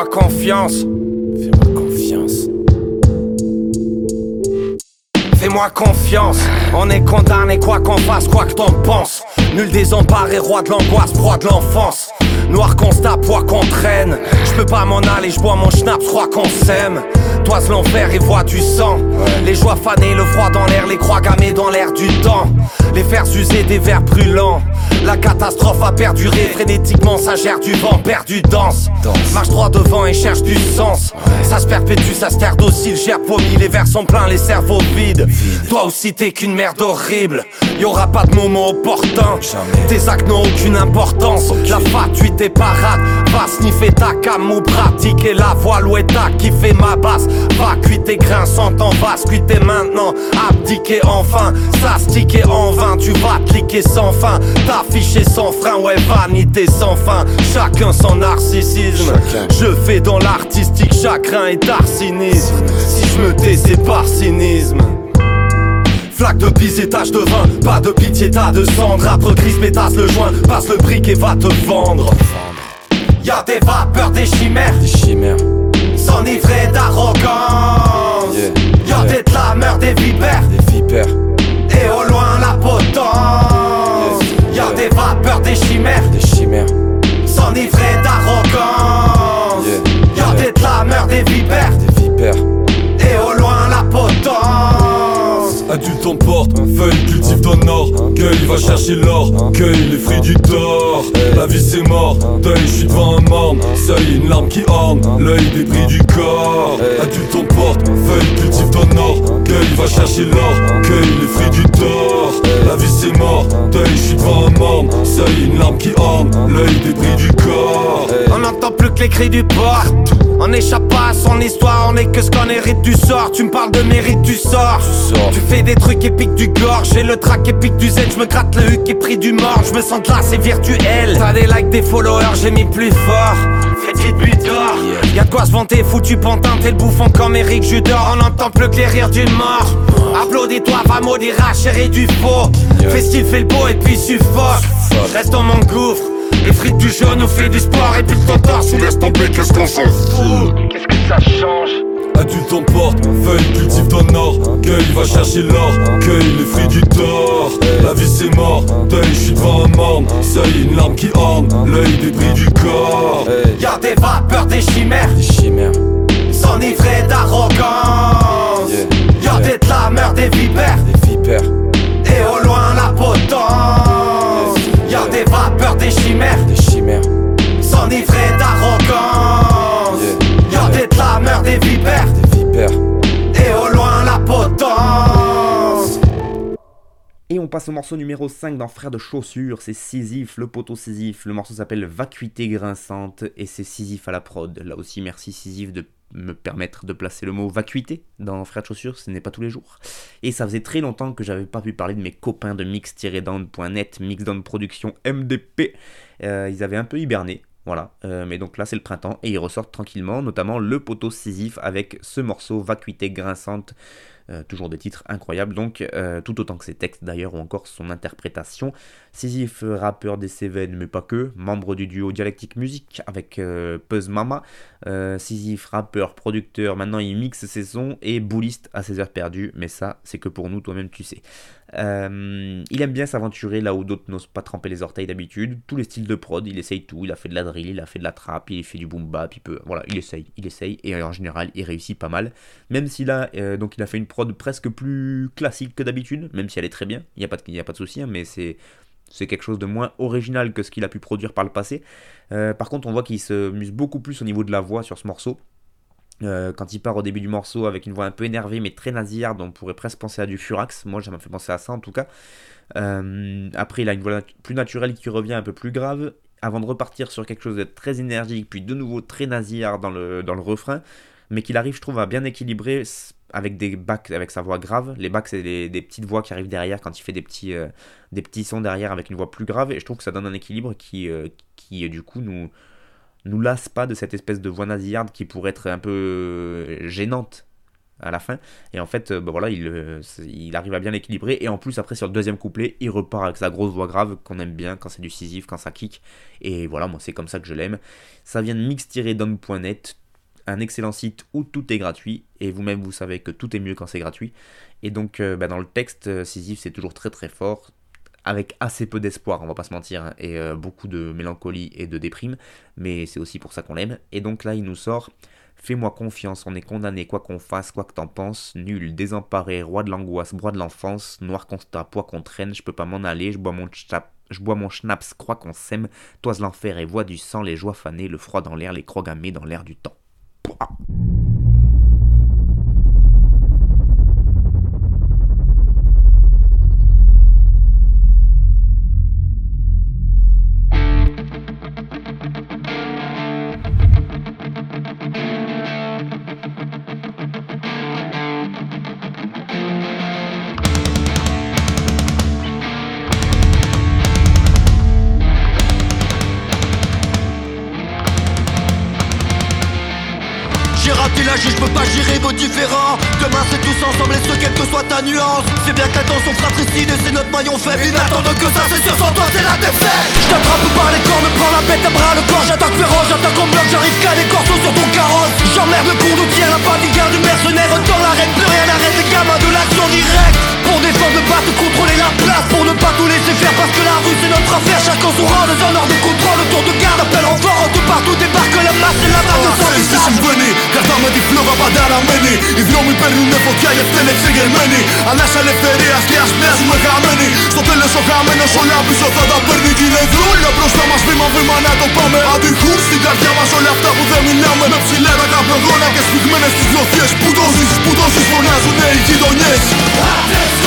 Confiance. Fais-moi confiance. Fais-moi confiance. On est condamné quoi qu'on fasse, quoi que t'en penses. Nul désemparé, roi de l'angoisse, proie de l'enfance. Noir constat, poids qu'on traîne. Je peux pas m'en aller, je bois mon schnapp, crois qu'on s'aime. Toise l'enfer et vois du sang. Les joies fanées, le froid dans l'air, les croix gammées dans l'air du temps. Les fers usés des vers brûlants. La catastrophe a perduré, frénétiquement ça gère du vent, perdu danse. Marche droit devant et cherche du sens. Ça se perpétue, ça se terre docile, gère vomi, les verres sont pleins, les cerveaux vides. Toi aussi t'es qu'une merde horrible. Y aura pas de moment opportun. Tes actes n'ont aucune importance. La fatuité parade, va sniffer ta cam ou pratiquer la voile ou ta qui fait ma basse. Va cuiter grinçante en vase, cuiter maintenant, abdiquer enfin. Ça sticker en vain, tu vas cliquer sans fin. T'afficher sans frein, ouais, vanité sans fin. Chacun son narcissisme. Je fais dans l'artistique chagrin et darcinisme. Si je me tais, c'est par cynisme. Flaque de pisse et tache de vin, pas de pitié, tas de cendre. Après grise, métasse le joint, passe le brick et va te vendre. Y'a des vapeurs, des chimères, des chimères. S'enivrer d'arrogance. Y'a des clameurs, des vipères, des vipères. Et au loin la potence. Y'a des vapeurs, des chimères, des chimères. S'enivrer d'arrogance. Y'a des clameurs, des vipères, des vipères. Et au loin la potence. Adulte emporte, feuille cultive dans le nord. Cueille va chercher l'or, cueille les fruits du tort. La vie c'est mort, deuil je suis devant un morne. Seuil une larme qui orne, l'œil des prix du corps. Adulte emporte, feuille cultive dans le nord. Va chercher l'or, cueille les fruits du tort La vie c'est mort, deuil je suis devant un morne Seuil une larme qui orne, l'œil des prix du corps. On n'entend plus que les cris du port On échappe pas à son histoire, on est que ce qu'on hérite du sort. Tu me parles de mérite, tu sors. Tu fais des trucs épiques du gore. J'ai le track épique du zen, je me gratte le huc et pris du mort. Je me sens là, c'est virtuel. T'as des likes, des followers, j'ai mis plus fort Vite but d'or Y'a de quoi se vanter, foutu pantin T'es le bouffon comme Eric Judor. On entend plus que les rires d'une mort. Applaudis-toi, va maudire chérie du faux. Fais style, fais le beau et puis suffoque. Reste dans mon gouffre. Les frites du jaune nous fait du sport Et puis ton torse, ou laisse tomber, qu'est-ce qu'on s'en fout? Qu'est-ce que ça change? Adulte emporte, feuille cultive le nord Cueille va chercher l'or, cueille les fruits du tort. La vie c'est mort, deuil je suis devant un morne. Seuil une larme qui orne, l'œil des prix du corps. Y'a des vapeurs, des chimères, des chimères. S'enivrer d'arrogance. Y'a des clameurs, des vipères, des vipères. Et au loin la potence. Y'a des vapeurs, des chimères, des chimères. S'enivrer d'arrogance Des clameurs, des vipères, des vipères. Et au loin la potence Et on passe au morceau numéro 5 dans Frères de Chaussures, c'est Sisyphe, le poteau Sisyphe. Le morceau s'appelle Vacuité grinçante et c'est Sisyphe à la prod. Là aussi, merci Sisyphe de me permettre de placer le mot vacuité dans Frères de Chaussures, ce n'est pas tous les jours. Et ça faisait très longtemps que j'avais pas pu parler de mes copains de mix-down.net, Mixdown Production MDP. Euh, ils avaient un peu hiberné, voilà, Euh, mais donc là c'est le printemps et ils ressortent tranquillement, notamment le poteau Sisyphe avec ce morceau Vacuité grinçante. Euh, toujours des titres incroyables, donc euh, tout autant que ses textes d'ailleurs, ou encore son interprétation. Sisyphe, rappeur des Cévennes, mais pas que, membre du duo Dialectique Musique avec Puzz Mama. Sisyphe, rappeur, producteur, maintenant il mixe ses sons et bouliste à ses heures perdues, mais ça c'est que pour nous, toi-même tu sais. Euh, il aime bien s'aventurer là où d'autres n'osent pas tremper les orteils d'habitude. Tous les styles de prod, il essaye tout. Il a fait de la drill, il a fait de la trap, il fait du boom bap, il peut. Voilà, il essaye, il essaye et en général il réussit pas mal. Même s'il a euh, donc il a fait une prod presque plus classique que d'habitude, même si elle est très bien. Il n'y a pas de, a pas de souci, hein, mais c'est c'est quelque chose de moins original que ce qu'il a pu produire par le passé. Euh, par contre, on voit qu'il se muse beaucoup plus au niveau de la voix sur ce morceau. Euh, quand il part au début du morceau avec une voix un peu énervée mais très nasillarde, on pourrait presque penser à du Furax. Moi, ça m'a fait penser à ça en tout cas. Euh, après, il a une voix plus naturelle qui revient un peu plus grave. Avant de repartir sur quelque chose de très énergique, puis de nouveau très nasillard dans le, dans le refrain, mais qu'il arrive, je trouve, à bien équilibrer avec des bacs, avec sa voix grave. Les bacs, c'est des, des petites voix qui arrivent derrière quand il fait des petits, euh, des petits sons derrière avec une voix plus grave, et je trouve que ça donne un équilibre qui, qui du coup, nous, nous lasse pas de cette espèce de voix nasillarde qui pourrait être un peu euh, gênante à la fin. Et en fait, euh, bah voilà, il, euh, il arrive à bien l'équilibrer. Et en plus, après, sur le deuxième couplet, il repart avec sa grosse voix grave qu'on aime bien quand c'est du Sisyphe, quand ça kick. Et voilà, moi, c'est comme ça que je l'aime. Ça vient de mix-down.net, un excellent site où tout est gratuit. Et vous-même, vous savez que tout est mieux quand c'est gratuit. Et donc, bah, dans le texte, Sisyphe, c'est toujours très très fort. Avec assez peu d'espoir, on va pas se mentir, hein, et euh, beaucoup de mélancolie et de déprime, mais c'est aussi pour ça qu'on l'aime. Et donc là, il nous sort Fais-moi confiance, on est condamné, quoi qu'on fasse, quoi que t'en penses. Nul, désemparé, roi de l'angoisse, roi de l'enfance. Noir constat, poids qu'on traîne, je peux pas m'en aller, je bois mon chap. Je schnaps, crois qu'on s'aime, toise l'enfer et voix du sang, les joies fanées, le froid dans l'air, les croix gammées dans l'air du temps. Et je peux pas gérer vos différends. Demain c'est tous ensemble et ce quelle que soit ta nuance. C'est bien que l'attention fratricide et c'est notre maillon faible. Ils que ça c'est sûr sans toi c'est la défaite. Je t'attrape par les cornes, prends la bête à bras. Le corps J'attaque féroce, j'attaque en bloc, j'arrive qu'à des corseaux sur ton carrosse. J'emmerde le con d'outil à la bodyguard du mercenaire. Dans l'arène, plus rien n'arrête. Les gamins de l'action directe Pour défendre le pas, te contrôler la place Pour ne pas tout laisser faire parce que la rue c'est notre affaire Chacun son rang, les honneurs de contrôle, autour de garde Appel en fort, de partout débarque la masse et la vague de son visage Κρατάμε τη φλόγα πανταραμένη Οι δρόμοι παίρνουνε φωτιά για φταίνε ξεγερμένοι Ανάς ελευθερίας και ας μοιάζουμε χαμένοι Στο τέλος ο χαμένος όλα πίσω θα τα παίρνει Κι είναι δρόλια μπροστά μας βήμα βήμα να το πάμε Αντιχούν στην καρδιά μας όλα αυτά που δεν μιλάμε Με ψηλά τα καπνογόνα και σφιγμένες τις γλωθιές Που τόσες, που τόσες φωνάζουνε οι γειτονιές Άντρες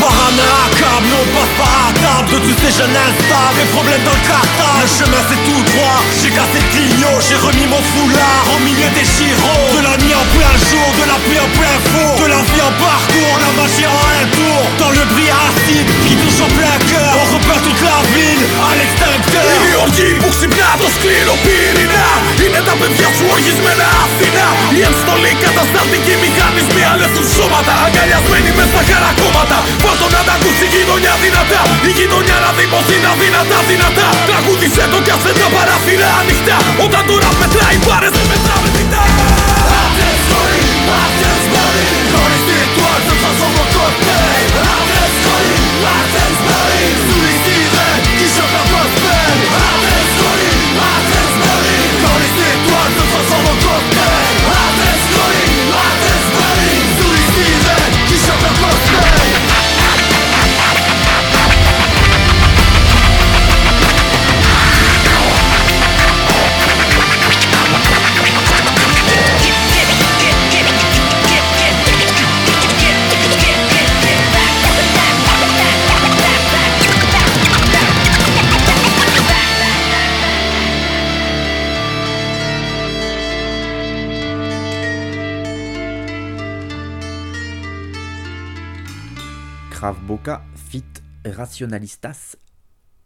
parano accable, on passe par table. De tous ces jeunes instables, les problèmes dans le cartable Le chemin c'est tout droit, j'ai cassé le clignot J'ai remis mon foulard. Au milieu des chirots De la nuit en plein jour, de la pluie en plein four De la vie en parcours, la magie en un tour. Dans le bris acide qui touche en plein cœur. On repeint toute la ville à l'extincteur. Milioni półsybnato skleropirina I na tapem wiatruizmy na afina Jem stolika, ta starty chemikami zmiany Są szumata, a galia zmienimy Fit Rationalistas.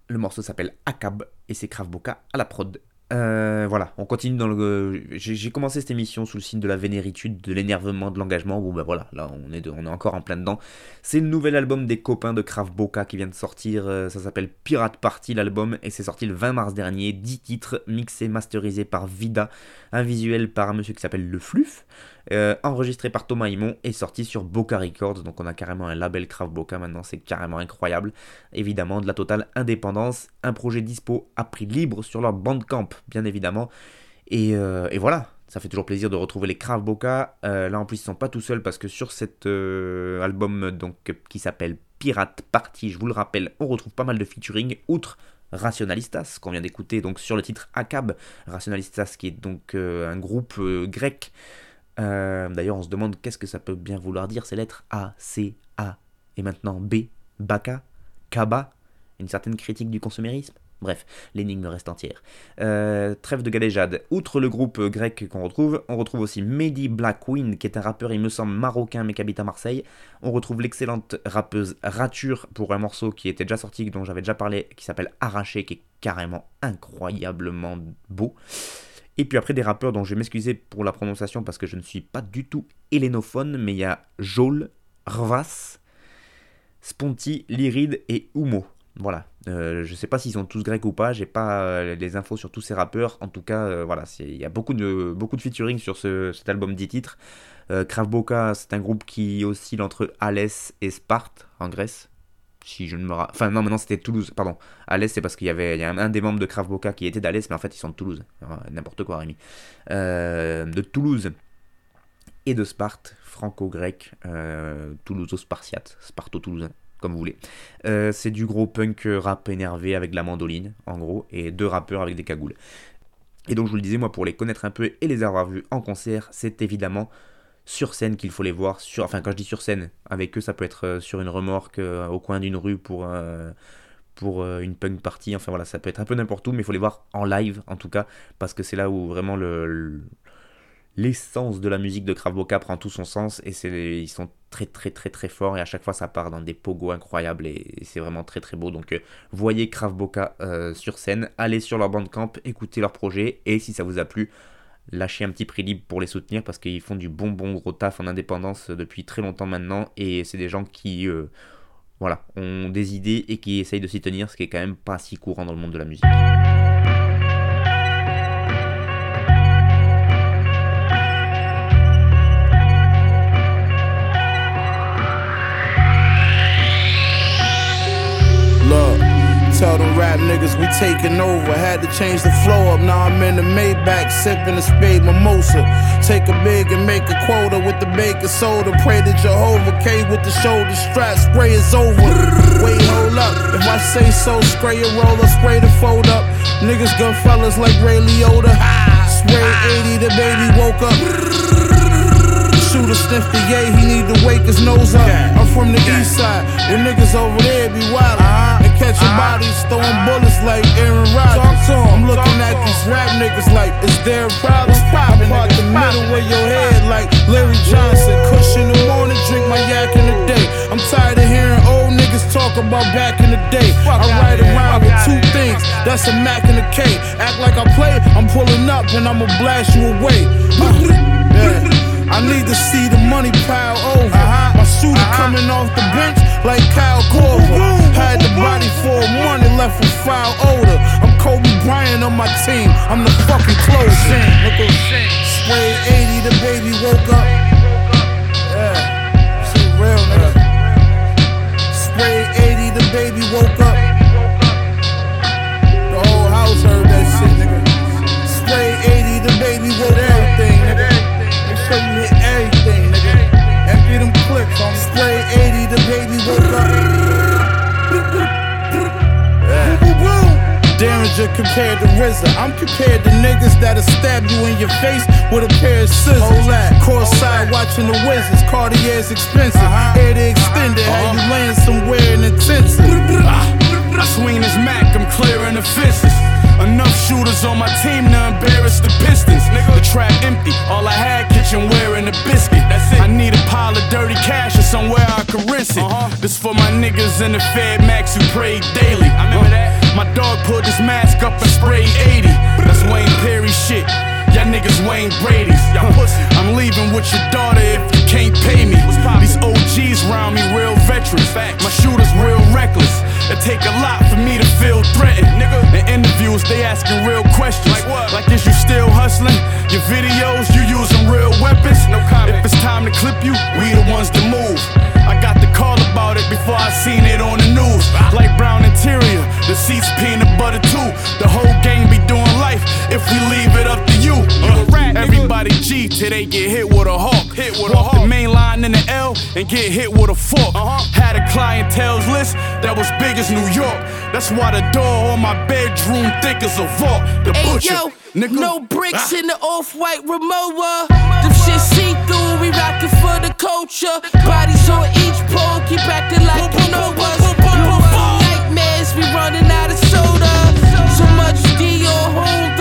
Le morceau s'appelle Akab et c'est Krav Boka à la prod. Euh, voilà, on continue dans le. J'ai commencé cette émission sous le signe de la vénéritude, de l'énervement, de l'engagement. Bon, bah voilà, là on est, de- on est encore en plein dedans. C'est le nouvel album des copains de Krav Boka qui vient de sortir. euh, Ça s'appelle Pirate Party l'album et c'est sorti le 20 mars dernier. 10 titres mixés, masterisés par Vida, un visuel par un monsieur qui s'appelle Le Fluff, euh, enregistré par Thomas Himon et sorti sur Boca Records. Donc on a carrément un label Krav Boka maintenant, c'est carrément incroyable. Évidemment, de la totale indépendance, un projet dispo à prix libre sur leur Bandcamp, bien évidemment. Et, euh, voilà, ça fait toujours plaisir de retrouver les Krav Boka. Euh, là en plus, ils sont pas tout seuls parce que sur cet album donc, qui s'appelle Pirate Party, je vous le rappelle, on retrouve pas mal de featuring, outre Rationalistas, qu'on vient d'écouter donc sur le titre Akab. Rationalistas qui est donc euh, un groupe euh, grec. Euh, D'ailleurs, on se demande qu'est-ce que ça peut bien vouloir dire ces lettres A, C, A et maintenant B, Baka, Kaba, une certaine critique du consumérisme. Bref, l'énigme reste entière. Euh, trêve de galéjade. Outre le groupe grec qu'on retrouve, on retrouve aussi Mehdi Black Queen, qui est un rappeur, il me semble, marocain, mais qui habite à Marseille. On retrouve l'excellente rappeuse Rature pour un morceau qui était déjà sorti, dont j'avais déjà parlé, qui s'appelle Arraché, qui est carrément incroyablement beau. Et puis après des rappeurs dont je vais m'excuser pour la prononciation parce que je ne suis pas du tout hélénophone, mais il y a Jol, Rvas, Sponti, Lyride et Humo. Voilà. Euh, je sais pas s'ils sont tous grecs ou pas, j'ai pas euh, les infos sur tous ces rappeurs. En tout cas, euh, voilà, il y a beaucoup de, beaucoup de featuring sur ce, cet album 10 titres. Euh, Krav Boka, c'est un groupe qui oscille entre Alès et Sparte en Grèce. Si je ne me Enfin, non, maintenant c'était Toulouse, pardon. Alès, c'est parce qu'il y avait a un, des membres de Krav Boka qui était d'Alès, mais en fait ils sont de Toulouse. N'importe quoi, Rémi. De Toulouse et de Sparte, franco-grec, toulouso-spartiate, sparto-toulousain, comme vous voulez. Euh, c'est du gros punk rap énervé avec de la mandoline, en gros, et deux rappeurs avec des cagoules. Et donc je vous le disais, moi pour les connaître un peu et les avoir vus en concert, c'est évidemment sur scène qu'il faut les voir. Enfin quand je dis sur scène, avec eux ça peut être euh, sur une remorque euh, au coin d'une rue pour, pour une punk party, enfin voilà, ça peut être un peu n'importe où, mais il faut les voir en live en tout cas, parce que c'est là où vraiment le- l'essence de la musique de Krav Boka prend tout son sens et ils sont très très très très forts et à chaque fois ça part dans des pogos incroyables et, c'est vraiment très très beau. Donc euh, voyez Krav Boka euh, sur scène allez sur leur bandcamp écoutez leur projet et si ça vous a plu lâchez un petit prix libre pour les soutenir parce qu'ils font du bon bon gros taf en indépendance depuis très longtemps maintenant et c'est des gens qui euh, voilà ont des idées et qui essayent de s'y tenir ce qui est quand même pas si courant dans le monde de la musique tell them rap niggas we taking over. Had to change the flow up. Now I'm in the Maybach, sipping a spade mimosa. Take a big and make a quota with the baking soda. Pray to Jehovah K with the shoulder strap. Spray is over. Wait, hold up. If I say so, spray a roller, spray the fold up. Niggas gun fellas like Ray Liotta. Spray 80, the baby woke up. Shooter sniff the yay, he need to wake his nose up. I'm from the east side, the niggas over there be wild. And uh-huh. Catching bodies, throwing bullets like Aaron Rodgers. I'm looking at these rap niggas like, is there a problem? I part the middle of your head like Larry Johnson. Kush in the morning, drink my yak in the day. I'm tired of hearing old niggas talk about back in the day. I ride around with two things, that's a Mac and a K. Act like I play, I'm pulling up and I'ma blast you away. Yeah. I need to see the money pile over. Uh-huh. My shooter uh-huh. coming off the bench like Kyle Korver. Had the body for money left with foul odor. I'm Kobe Bryant on my team. I'm the fucking closing. Spray 80, the baby woke up. Yeah, shit real, nigga. Spray 80, the baby woke up. The whole house heard that shit, nigga. Spray 80, the baby woke up. Everything, You hit everything, nigga. Empty them clips on Spray 80, the baby woke up. Derringer compared to RZA. I'm compared to niggas that'll stab you in your face with a pair of scissors. Courtside watching the Wizards. Cartier's expensive. Uh-huh. Air the extended. Uh-huh. How you land somewhere in intensive. I swing this Mac, I'm clearing the fences. Enough shooters on my team to embarrass the Pistons. The trap empty, all I had kitchenware and a biscuit. That's it. I need a pile of dirty cash or somewhere I can rinse it. Uh-huh. This for my niggas in the Fed Max who pray daily. I remember uh, that. My dog pulled his mask up and sprayed 80. That's Wayne Perry shit. Y'all niggas Wayne Brady's. Y'all pussy. I'm leaving with your daughter if you can't pay me. These OGs round me real veterans. My shooters real reckless. It take a lot for me to feel threatened. Nigga. In interviews, they asking real questions. Like what? Like is you still hustling? Your videos, you using real weapons? No comment. If it's time to clip you, we the ones to move. I got the call about it before I seen it on the news. Light brown interior, the seats peanut butter too. The whole gang be doing life if we leave it up to you. Uh, everybody G till they get hit with a hawk. Hit with Walk the main line in the L and get hit with a fork. Had a clientele's list that was big as New York. That's why the door on my bedroom thick as a vault. The Hey butcher. yo, nigga. no bricks Ah. in the off-white Rimowa. Them shit see-through, we rockin' for the culture. Bodies on each pole, keep acting like you know us. Nightmares, we running out of soda. So much Dior home,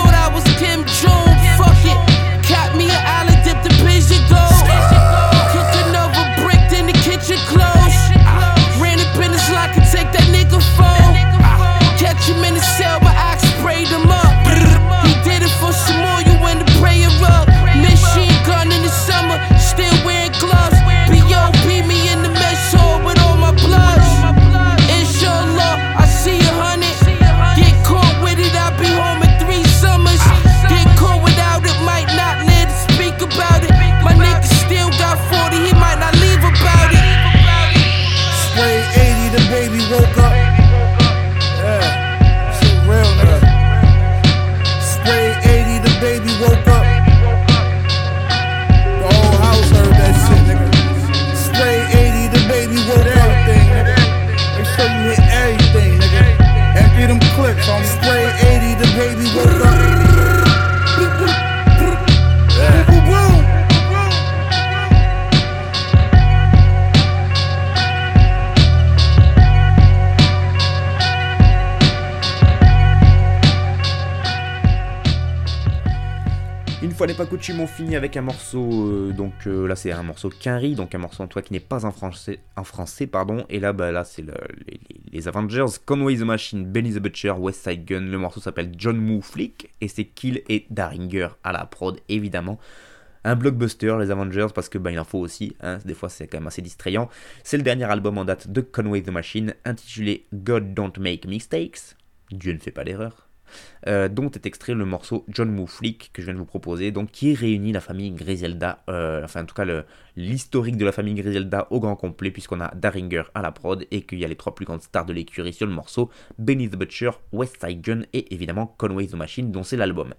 avec un morceau, euh, donc euh, là c'est un morceau Quinry, donc un morceau en toi qui n'est pas en français, en français pardon, et là bah là c'est le, les, Avengers, Conway the Machine, Benny the Butcher, West Side Gun, le morceau s'appelle John Moo Flick, et c'est Kill et Daringer à la prod évidemment. Un blockbuster, les Avengers, parce que bah, il en faut aussi, hein, des fois c'est quand même assez distrayant. C'est le dernier album en date de Conway the Machine, intitulé God Don't Make Mistakes, Dieu ne fait pas d'erreur, euh, dont est extrait le morceau John Moo Flick que je viens de vous proposer, donc qui réunit la famille Griselda, euh, enfin en tout cas l'historique de la famille Griselda au grand complet, puisqu'on a Daringer à la prod et qu'il y a les trois plus grandes stars de l'écurie sur le morceau, Benny the Butcher, West Side Gun et évidemment Conway the Machine, dont c'est l'album.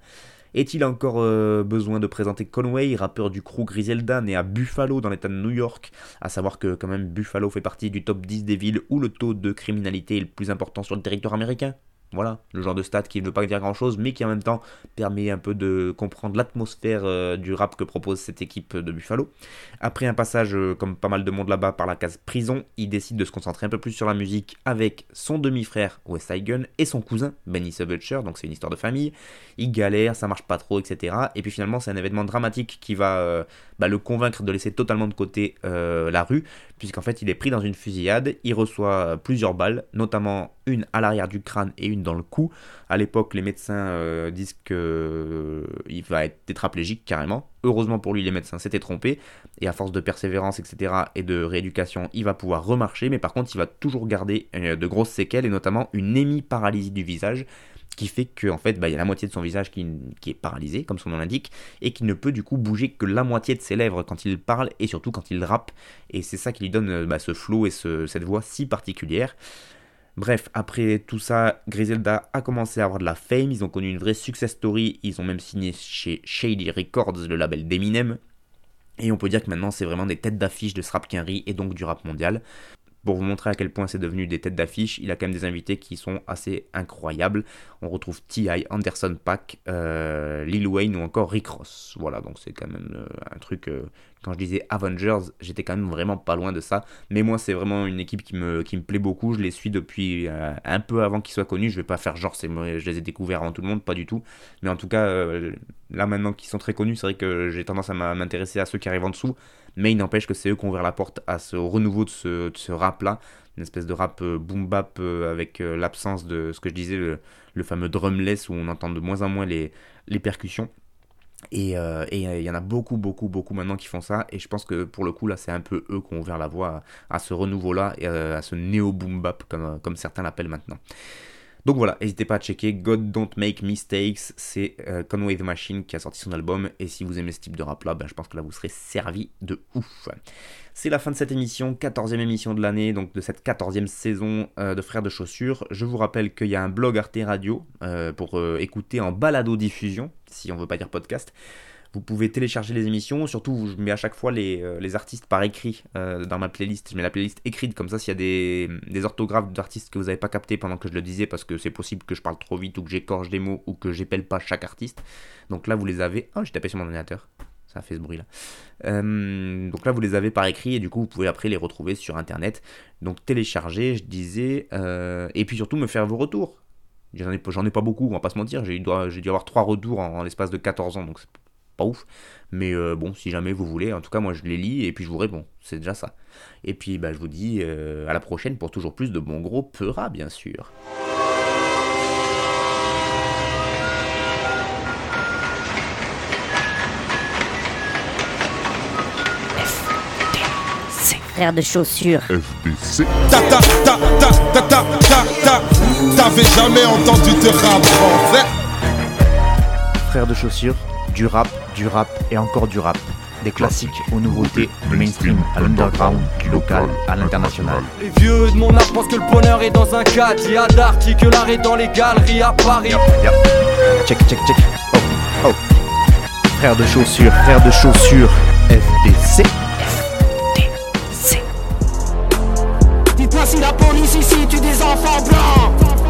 Est-il encore euh, besoin de présenter Conway, rappeur du crew Griselda, né à Buffalo dans l'état de New York? À savoir que quand même Buffalo fait partie du top 10 des villes où le taux de criminalité est le plus important sur le territoire américain voilà, le genre de stat qui ne veut pas dire grand chose, mais qui en même temps permet un peu de comprendre l'atmosphère euh, du rap que propose cette équipe de Buffalo. Après un passage, euh, comme pas mal de monde là-bas, par la case prison, il décide de se concentrer un peu plus sur la musique avec son demi-frère West Gun et son cousin Benny Butcher, donc c'est une histoire de famille. Il galère, ça marche pas trop, etc. Et puis finalement, c'est un événement dramatique qui va euh, bah, le convaincre de laisser totalement de côté la rue, puisqu'en fait, il est pris dans une fusillade, il reçoit plusieurs balles, notamment une à l'arrière du crâne et une dans le cou. À l'époque, les médecins euh, disent qu'il euh, va être tétraplégique carrément. Heureusement pour lui, les médecins s'étaient trompés. Et à force de persévérance, etc., et de rééducation, il va pouvoir remarcher. Mais par contre, il va toujours garder euh, de grosses séquelles, et notamment une hémiparalysie du visage qui fait qu'en en fait, bah, il y a la moitié de son visage qui, est paralysé, comme son nom l'indique, et qui ne peut du coup bouger que la moitié de ses lèvres quand il parle, et surtout quand il rappe, et c'est ça qui lui donne bah, ce flow et cette voix si particulière. Bref, après tout ça, Griselda a commencé à avoir de la fame, ils ont connu une vraie success story, ils ont même signé chez Shady Records, le label d'Eminem. Et on peut dire que maintenant c'est vraiment des têtes d'affiche de ce rap et donc du rap mondial. Pour vous montrer à quel point c'est devenu des têtes d'affiche, il a quand même des invités qui sont assez incroyables. On retrouve T.I., Anderson Pack, euh, Lil Wayne ou encore Rick Ross. Voilà, donc c'est quand même euh, un truc euh, quand je disais Avengers, j'étais quand même vraiment pas loin de ça. Mais moi, c'est vraiment une équipe qui me, qui me plaît beaucoup. Je les suis depuis un peu avant qu'ils soient connus. Je vais pas faire genre, je les ai découverts avant tout le monde, pas du tout. Mais en tout cas, là maintenant qu'ils sont très connus, c'est vrai que j'ai tendance à m'intéresser à ceux qui arrivent en dessous. Mais il n'empêche que c'est eux qui ont ouvert la porte à ce renouveau de ce, rap-là. Une espèce de rap euh, boom bap avec l'absence de ce que je disais, le, fameux drumless où on entend de moins en moins les, percussions. Et euh, euh, il y en a beaucoup, beaucoup, beaucoup maintenant qui font ça. Et je pense que pour le coup, là, c'est un peu eux qui ont ouvert la voie à, ce renouveau-là et euh, à, ce néo-boom bap, comme certains l'appellent maintenant. Donc voilà, n'hésitez pas à checker God Don't Make Mistakes, c'est Conway the Machine qui a sorti son album. Et si vous aimez ce type de rap là, ben, je pense que là vous serez servi de ouf. C'est la fin de cette émission, 14e émission de l'année, donc de cette 14e saison de Frères de Chaussures. Je vous rappelle qu'il y a un blog Arte Radio pour écouter en balado-diffusion si on veut pas dire podcast. Vous pouvez télécharger les émissions, surtout je mets à chaque fois les, euh, artistes par écrit euh, dans ma playlist. Je mets la playlist écrite, comme ça s'il y a des, orthographes d'artistes que vous n'avez pas capté pendant que je le disais, parce que c'est possible que je parle trop vite ou que j'écorche des mots ou que j'épelle pas chaque artiste. Donc là vous les avez. Oh j'ai tapé sur mon ordinateur. Ça a fait ce bruit là. Euh, donc là vous les avez par écrit et du coup vous pouvez après les retrouver sur internet. Donc télécharger, je disais, et puis surtout me faire vos retours. J'en ai, pas beaucoup, on va pas se mentir. J'ai dû avoir trois retours en, l'espace de 14 ans, donc pas ouf. Mais euh, bon, si jamais vous voulez, en tout cas, moi je les lis et puis je vous réponds. C'est déjà ça. Et puis bah, je vous dis euh, à la prochaine pour toujours plus de bon gros Peura, bien sûr. frère de chaussures. FBC. Ta ta ta ta ta ta ta ta. T'avais jamais entendu de rap français. Frère de chaussures, du rap, du rap et encore du rap. Des classiques aux nouveautés, du mainstream à l'underground, du local à l'international. Les vieux de mon âge pensent que le bonheur est dans un cadre. Il y a d'arty que l'art est dans les galeries à Paris. Check, check, check. Oh, oh. Frère de chaussures, frère de chaussures, FDC. si la police ici tue des enfants blancs